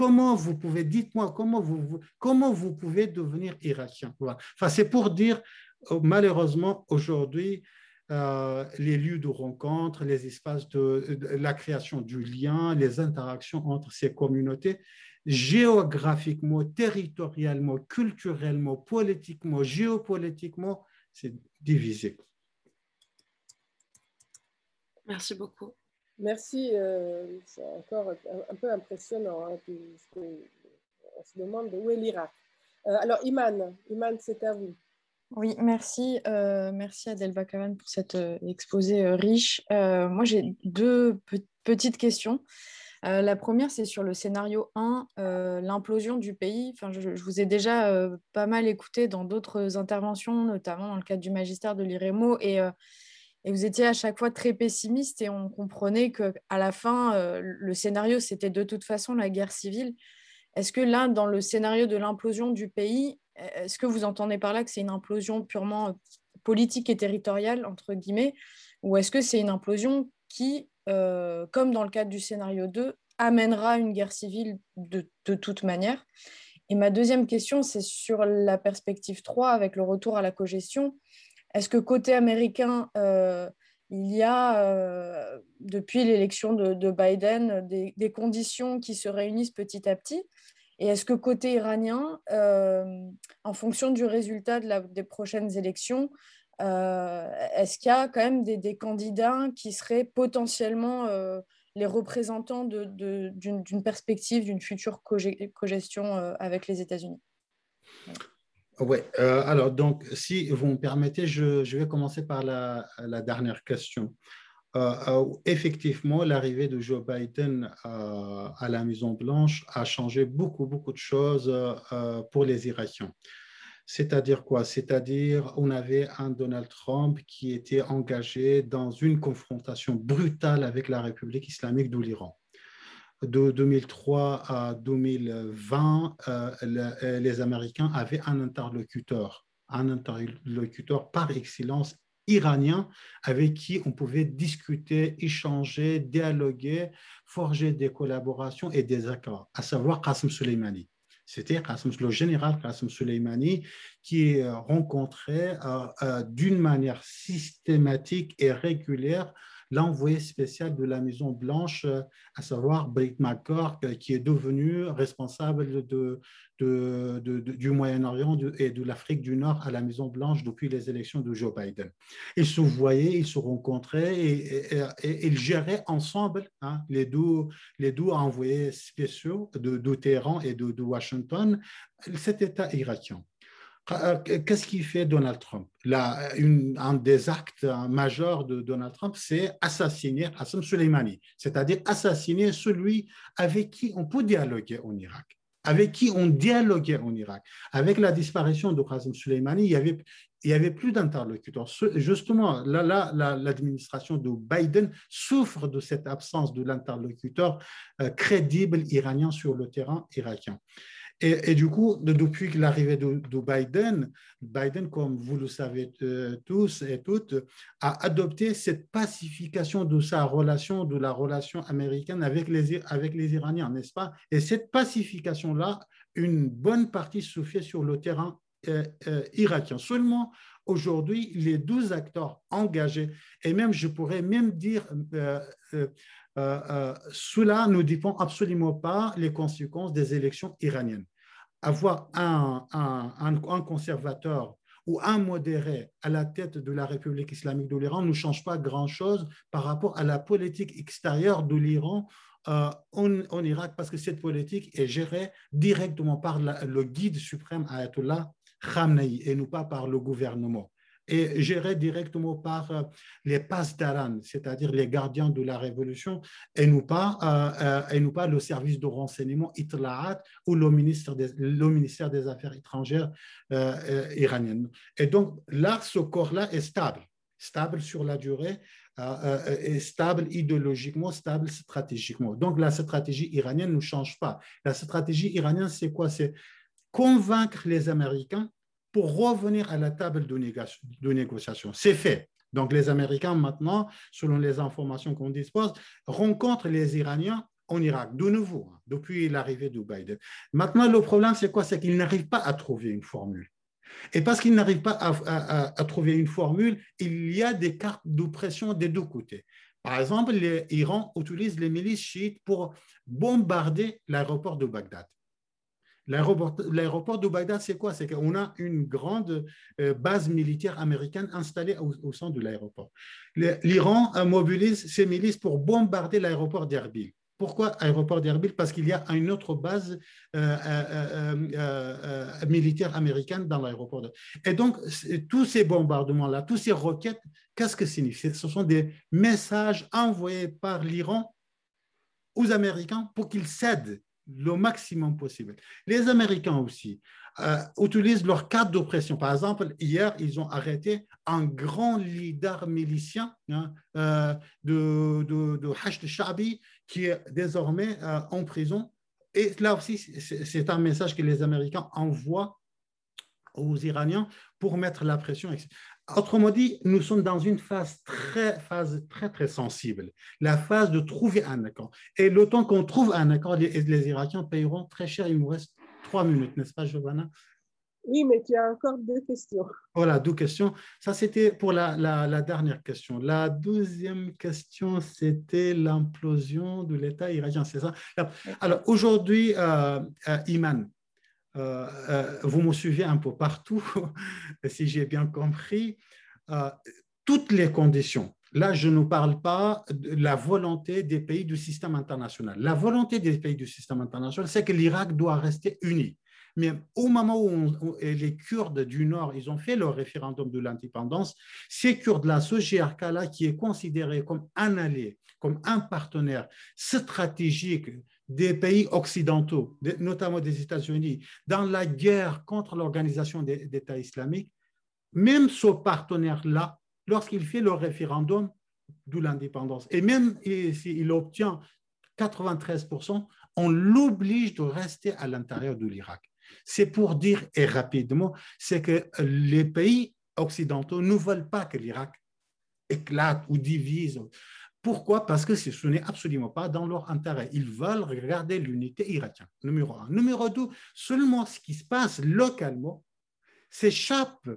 Comment vous pouvez, dites-moi, comment vous, comment vous pouvez devenir irakien enfin, C'est pour dire, euh, malheureusement, aujourd'hui, euh, les lieux de rencontre, les espaces de, la création du lien, les interactions entre ces communautés, géographiquement, territorialement, culturellement, politiquement, géopolitiquement, c'est divisé. Merci beaucoup. Merci, euh, c'est encore un, peu impressionnant. Hein, on se demande où est l'Irak. Euh, alors, Iman, Iman, c'est à vous. Oui, merci. Euh, merci Adèle Bakavan pour cet exposé riche. moi, j'ai deux petites questions. la première, c'est sur le scénario 1, l'implosion du pays. Enfin, je, je vous ai déjà pas mal écouté dans d'autres interventions, notamment dans le cadre du magistère de l'IREMO. Et et vous étiez à chaque fois très pessimiste et on comprenait que à la fin, euh, le scénario, c'était de toute façon la guerre civile. Est-ce que là, dans le scénario de l'implosion du pays, est-ce que vous entendez par là que c'est une implosion purement euh, politique et territoriale, entre guillemets, ou est-ce que c'est une implosion qui, euh, comme dans le cadre du scénario 2, amènera une guerre civile de, de toute manière? Et ma deuxième question, c'est sur la perspective 3, avec le retour à la cogestion. Est-ce que côté américain, euh, il y a, euh, depuis l'élection de, Biden, des, conditions qui se réunissent petit à petit? Et est-ce que côté iranien, euh, en fonction du résultat des prochaines élections, est-ce qu'il y a quand même des, candidats qui seraient potentiellement les représentants d'une perspective d'une future co-gestion avec les États-Unis? Oui, alors donc, si vous me permettez, je, vais commencer par la, dernière question. Euh, euh, effectivement, l'arrivée de Joe Biden euh, à la Maison-Blanche a changé beaucoup, beaucoup de choses pour les Irakiens. C'est-à-dire quoi? C'est-à-dire on avait un Donald Trump qui était engagé dans une confrontation brutale avec la République islamique de l'Iran. De 2003 à 2020, les Américains avaient un interlocuteur, un interlocuteur par excellence iranien avec qui on pouvait discuter, échanger, dialoguer, forger des collaborations et des accords, à savoir Qasem Soleimani. C'était le général Qasem Soleimani qui rencontrait euh, euh, d'une manière systématique et régulière l'envoyé spécial de la Maison Blanche, euh, à savoir Britt McCork, euh, qui est devenu responsable du Moyen-Orient et de l'Afrique du Nord à la Maison Blanche depuis les élections de Joe Biden. Ils se voyaient, ils se rencontraient et, ils géraient ensemble hein, les, deux, les deux envoyés spéciaux de, Téhéran et de Washington cet État irakien. Euh, qu'est-ce qu'il fait Donald Trump? Un des actes majeurs de Donald Trump, c'est assassiner Hassan Soleimani, c'est-à-dire assassiner celui avec qui on peut dialoguer en Irak, avec qui on dialoguait en Irak. Avec la disparition de Hassan Soleimani, il y avait, il y avait plus d'interlocuteurs. Justement, là, là, l'administration de Biden souffre de cette absence de l'interlocuteur euh, crédible iranien sur le terrain irakien. Et, du coup, depuis l'arrivée de, Biden, Biden, comme vous le savez euh, tous et toutes, a adopté cette pacification de sa relation, de la relation américaine avec les, avec les Iraniens, n'est-ce pas? Et cette pacification-là, une bonne partie se fait sur le terrain euh, euh, irakien. Seulement, aujourd'hui, les deux acteurs engagés, et même, je pourrais même dire, cela ne dépend absolument pas les conséquences des élections iraniennes avoir un, conservateur ou un modéré à la tête de la République islamique de l'Iran ne change pas grand-chose par rapport à la politique extérieure de l'Iran euh, en, Irak, parce que cette politique est gérée directement par le guide suprême Ayatollah Khamenei et non pas par le gouvernement et géré directement par euh, les Pasdaran, c'est-à-dire les gardiens de la révolution, et non pas, euh, euh, et pas le service de renseignement Itla'at ou le ministère des, le ministère des Affaires étrangères iraniennes. Et donc là, ce corps-là est stable, stable sur la durée, stable idéologiquement, stable stratégiquement. Donc la stratégie iranienne ne change pas. La stratégie iranienne, c'est quoi? C'est convaincre les Américains pour revenir à la table de, négociation. C'est fait. Donc les Américains maintenant, selon les informations qu'on dispose, rencontrent les Iraniens en Irak, de nouveau, hein, depuis l'arrivée de Biden. Maintenant, le problème, c'est quoi? C'est qu'ils n'arrivent pas à trouver une formule. Et parce qu'ils n'arrivent pas à, trouver une formule, il y a des cartes d'oppression des deux côtés. Par exemple, l'Iran utilise les milices chiites pour bombarder l'aéroport de Bagdad. L'aéroport de Bagdad, c'est quoi? C'est qu'on a une grande euh, base militaire américaine installée au, centre de l'aéroport. L'Iran mobilise ses milices pour bombarder l'aéroport d'Erbil. Pourquoi aéroport d'Erbil? Parce qu'il y a une autre base euh, euh, militaire américaine dans l'aéroport. Et donc, tous ces bombardements-là, tous ces roquettes, qu'est-ce que signifie? Ce sont des messages envoyés par l'Iran aux Américains pour qu'ils cèdent le maximum possible. Les Américains aussi euh, utilisent leur cadre d'oppression. Par exemple, hier, ils ont arrêté un grand leader milicien hein, euh, de, de, Hashd Shabi qui est désormais euh, en prison. Et là aussi, c'est un message que les Américains envoient aux Iraniens pour mettre la pression. Autrement dit, nous sommes dans une phase très, phase très, très sensible, la phase de trouver un accord. Et le temps qu'on trouve un accord, les, les, Irakiens paieront très cher. Il nous reste trois minutes, n'est-ce pas, Giovanna? Oui, mais tu as encore deux questions. Voilà, deux questions. Ça, c'était pour la, la, dernière question. La deuxième question, c'était l'implosion de l'État irakien, c'est ça? Alors, aujourd'hui, euh, euh, Iman, vous me suivez un peu partout, <laughs> si j'ai bien compris. toutes les conditions. Là, je ne parle pas de la volonté des pays du système international. La volonté des pays du système international, c'est que l'Irak doit rester uni. Mais au moment où, les Kurdes du Nord, ils ont fait leur référendum de l'indépendance, ces Kurdes-là, ce GRK-là, qui est considéré comme un allié, comme un partenaire stratégique des pays occidentaux, notamment des États-Unis, dans la guerre contre l'organisation d'État islamique, même ce partenaire-là, lorsqu'il fait le référendum de l'indépendance, et même s'il obtient 93%, on l'oblige de rester à l'intérieur de l'Irak. C'est pour dire, et rapidement, c'est que les pays occidentaux ne veulent pas que l'Irak éclate ou divise. Pourquoi? Parce que ce n'est absolument pas dans leur intérêt. Ils veulent regarder l'unité irakienne, numéro un. Numéro deux, seulement ce qui se passe localement s'échappe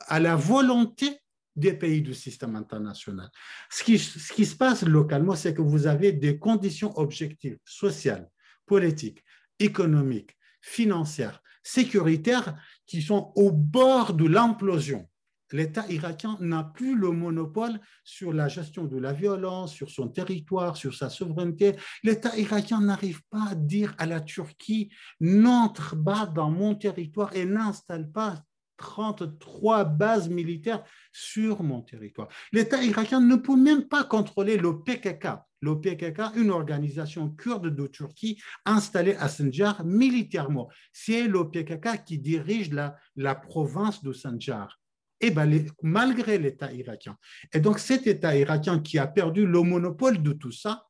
à la volonté des pays du système international. Ce qui, se passe localement, c'est que vous avez des conditions objectives, sociales, politiques, économiques, financières, sécuritaires, qui sont au bord de l'implosion. L'État irakien n'a plus le monopole sur la gestion de la violence, sur son territoire, sur sa souveraineté. L'État irakien n'arrive pas à dire à la Turquie n'entre pas dans mon territoire et n'installe pas 33 bases militaires sur mon territoire. L'État irakien ne peut même pas contrôler le PKK. Le PKK, une organisation kurde de Turquie installée à Sanjar militairement. C'est le PKK qui dirige la, province de Sanjar. Et ben, malgré l'État irakien. Et donc cet État irakien qui a perdu le monopole de tout ça,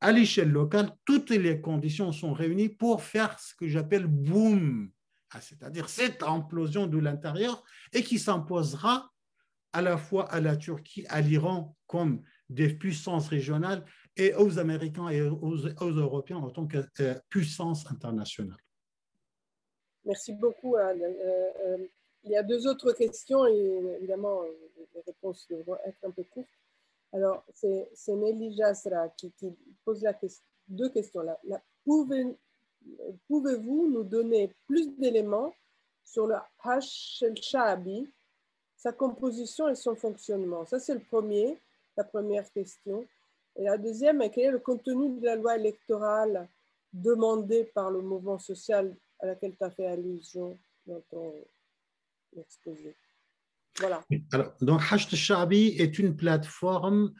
à l'échelle locale, toutes les conditions sont réunies pour faire ce que j'appelle boom ah, c'est-à-dire cette implosion de l'intérieur, et qui s'imposera à la fois à la Turquie, à l'Iran comme des puissances régionales, et aux Américains et aux, Européens en tant que euh, puissance internationale. Merci beaucoup, Anne. Euh, euh, il y a deux autres questions, et évidemment, les réponses devront être un peu courtes. Alors, c'est Nelly Jasra qui, pose la question, deux questions. la, pouvez-vous nous donner plus d'éléments sur le Hash el-Sha'abi, sa composition et son fonctionnement? Ça, c'est le premier, la première question. Et la deuxième, quel est le contenu de la loi électorale demandée par le mouvement social à laquelle tu as fait allusion Alors, donc, Hash el-Sha'abi est une plateforme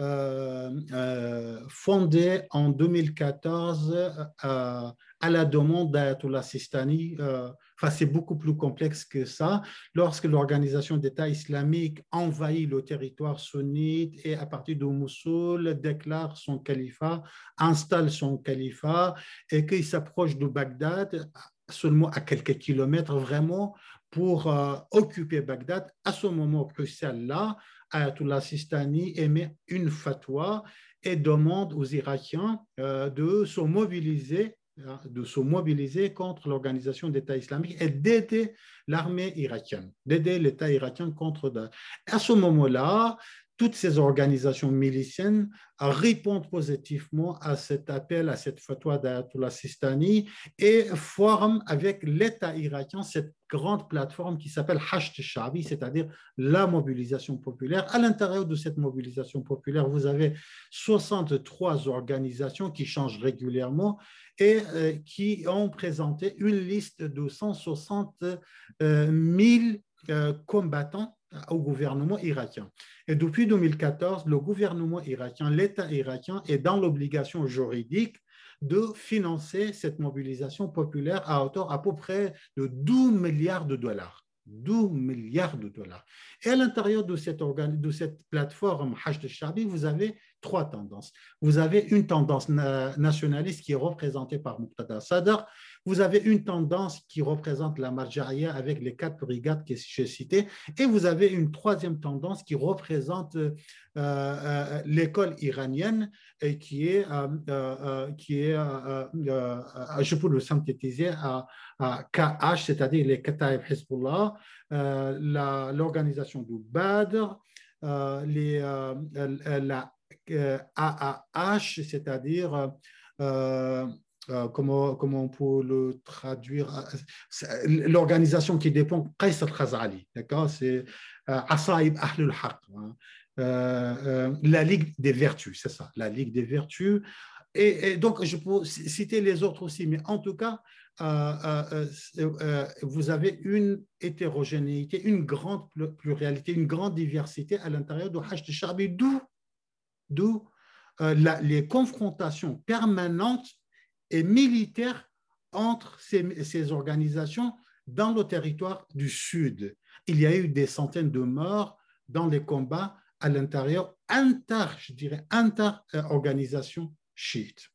euh, euh, fondée en 2014 euh, à la demande d'Ayatollah Sistani. Enfin, c'est beaucoup plus complexe que ça. Lorsque l'organisation d'État islamique envahit le territoire sunnite et à partir de Mossoul déclare son califat, installe son califat et qu'il s'approche de Bagdad seulement à quelques kilomètres vraiment pour occuper Bagdad, à ce moment crucial-là, Ayatollah Sistani émet une fatwa et demande aux Irakiens euh, de se mobiliser hein, de se mobiliser contre l'organisation d'État islamique et d'aider l'armée irakienne, d'aider l'État irakien contre À ce moment-là, toutes ces organisations miliciennes répondent positivement à cet appel, à cette fatwa d'Ayatollah Sistani et forment avec l'État irakien cette grande plateforme qui s'appelle Hasht Shabi, c'est-à-dire la mobilisation populaire. À l'intérieur de cette mobilisation populaire, vous avez 63 organisations qui changent régulièrement et euh, qui ont présenté une liste de 160 000 euh, euh, combattants au gouvernement irakien. Et depuis 2014, le gouvernement irakien, l'État irakien est dans l'obligation juridique de financer cette mobilisation populaire à hauteur à peu près de 12 milliards de dollars. 12 milliards de dollars. Et à l'intérieur de cette, de cette plateforme Hajj Shabi, vous avez trois tendances. Vous avez une tendance nationaliste qui est représentée par Muqtada Sadr. Vous avez une tendance qui représente la Marjaria avec les quatre brigades que j'ai citées. Et vous avez une troisième tendance qui représente euh, euh, l'école iranienne et qui est, euh, qui est je peux le synthétiser, à, KH, c'est-à-dire les Kataib Hezbollah, l'organisation du Badr, la AAH, c'est-à-dire euh, comment, comment on peut le traduire L'organisation qui dépend Qais al-Khazali, d'accord? C'est Asaib Ahlul Haq, hein. la Ligue des Vertus, c'est ça, la Ligue des Vertus. Et, donc, je peux citer les autres aussi, mais en tout cas, vous avez une hétérogénéité, une grande pluralité, une grande diversité à l'intérieur du Hajj de Charbi, d'où les confrontations permanentes et militaires entre ces, organisations dans le territoire du Sud. Il y a eu des centaines de morts dans les combats à l'intérieur, inter, je dirais, inter-organisation chiite.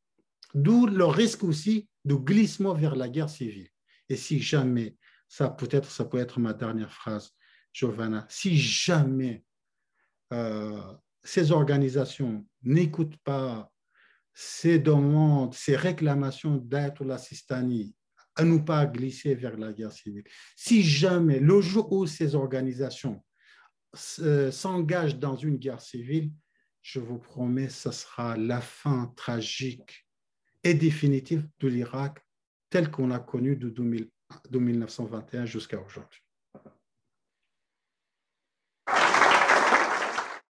D'où le risque aussi de glissement vers la guerre civile. Et si jamais, ça peut-être, ça peut être ma dernière phrase, Giovanna, si jamais euh, ces organisations n'écoutent pas ces demandes, ces réclamations d'être la Sistani, à ne pas glisser vers la guerre civile. Si jamais, le jour où ces organisations euh, s'engagent dans une guerre civile, je vous promets, ce sera la fin tragique et définitive de l'Irak tel qu'on l'a connu de, 2000, de 1921 jusqu'à aujourd'hui.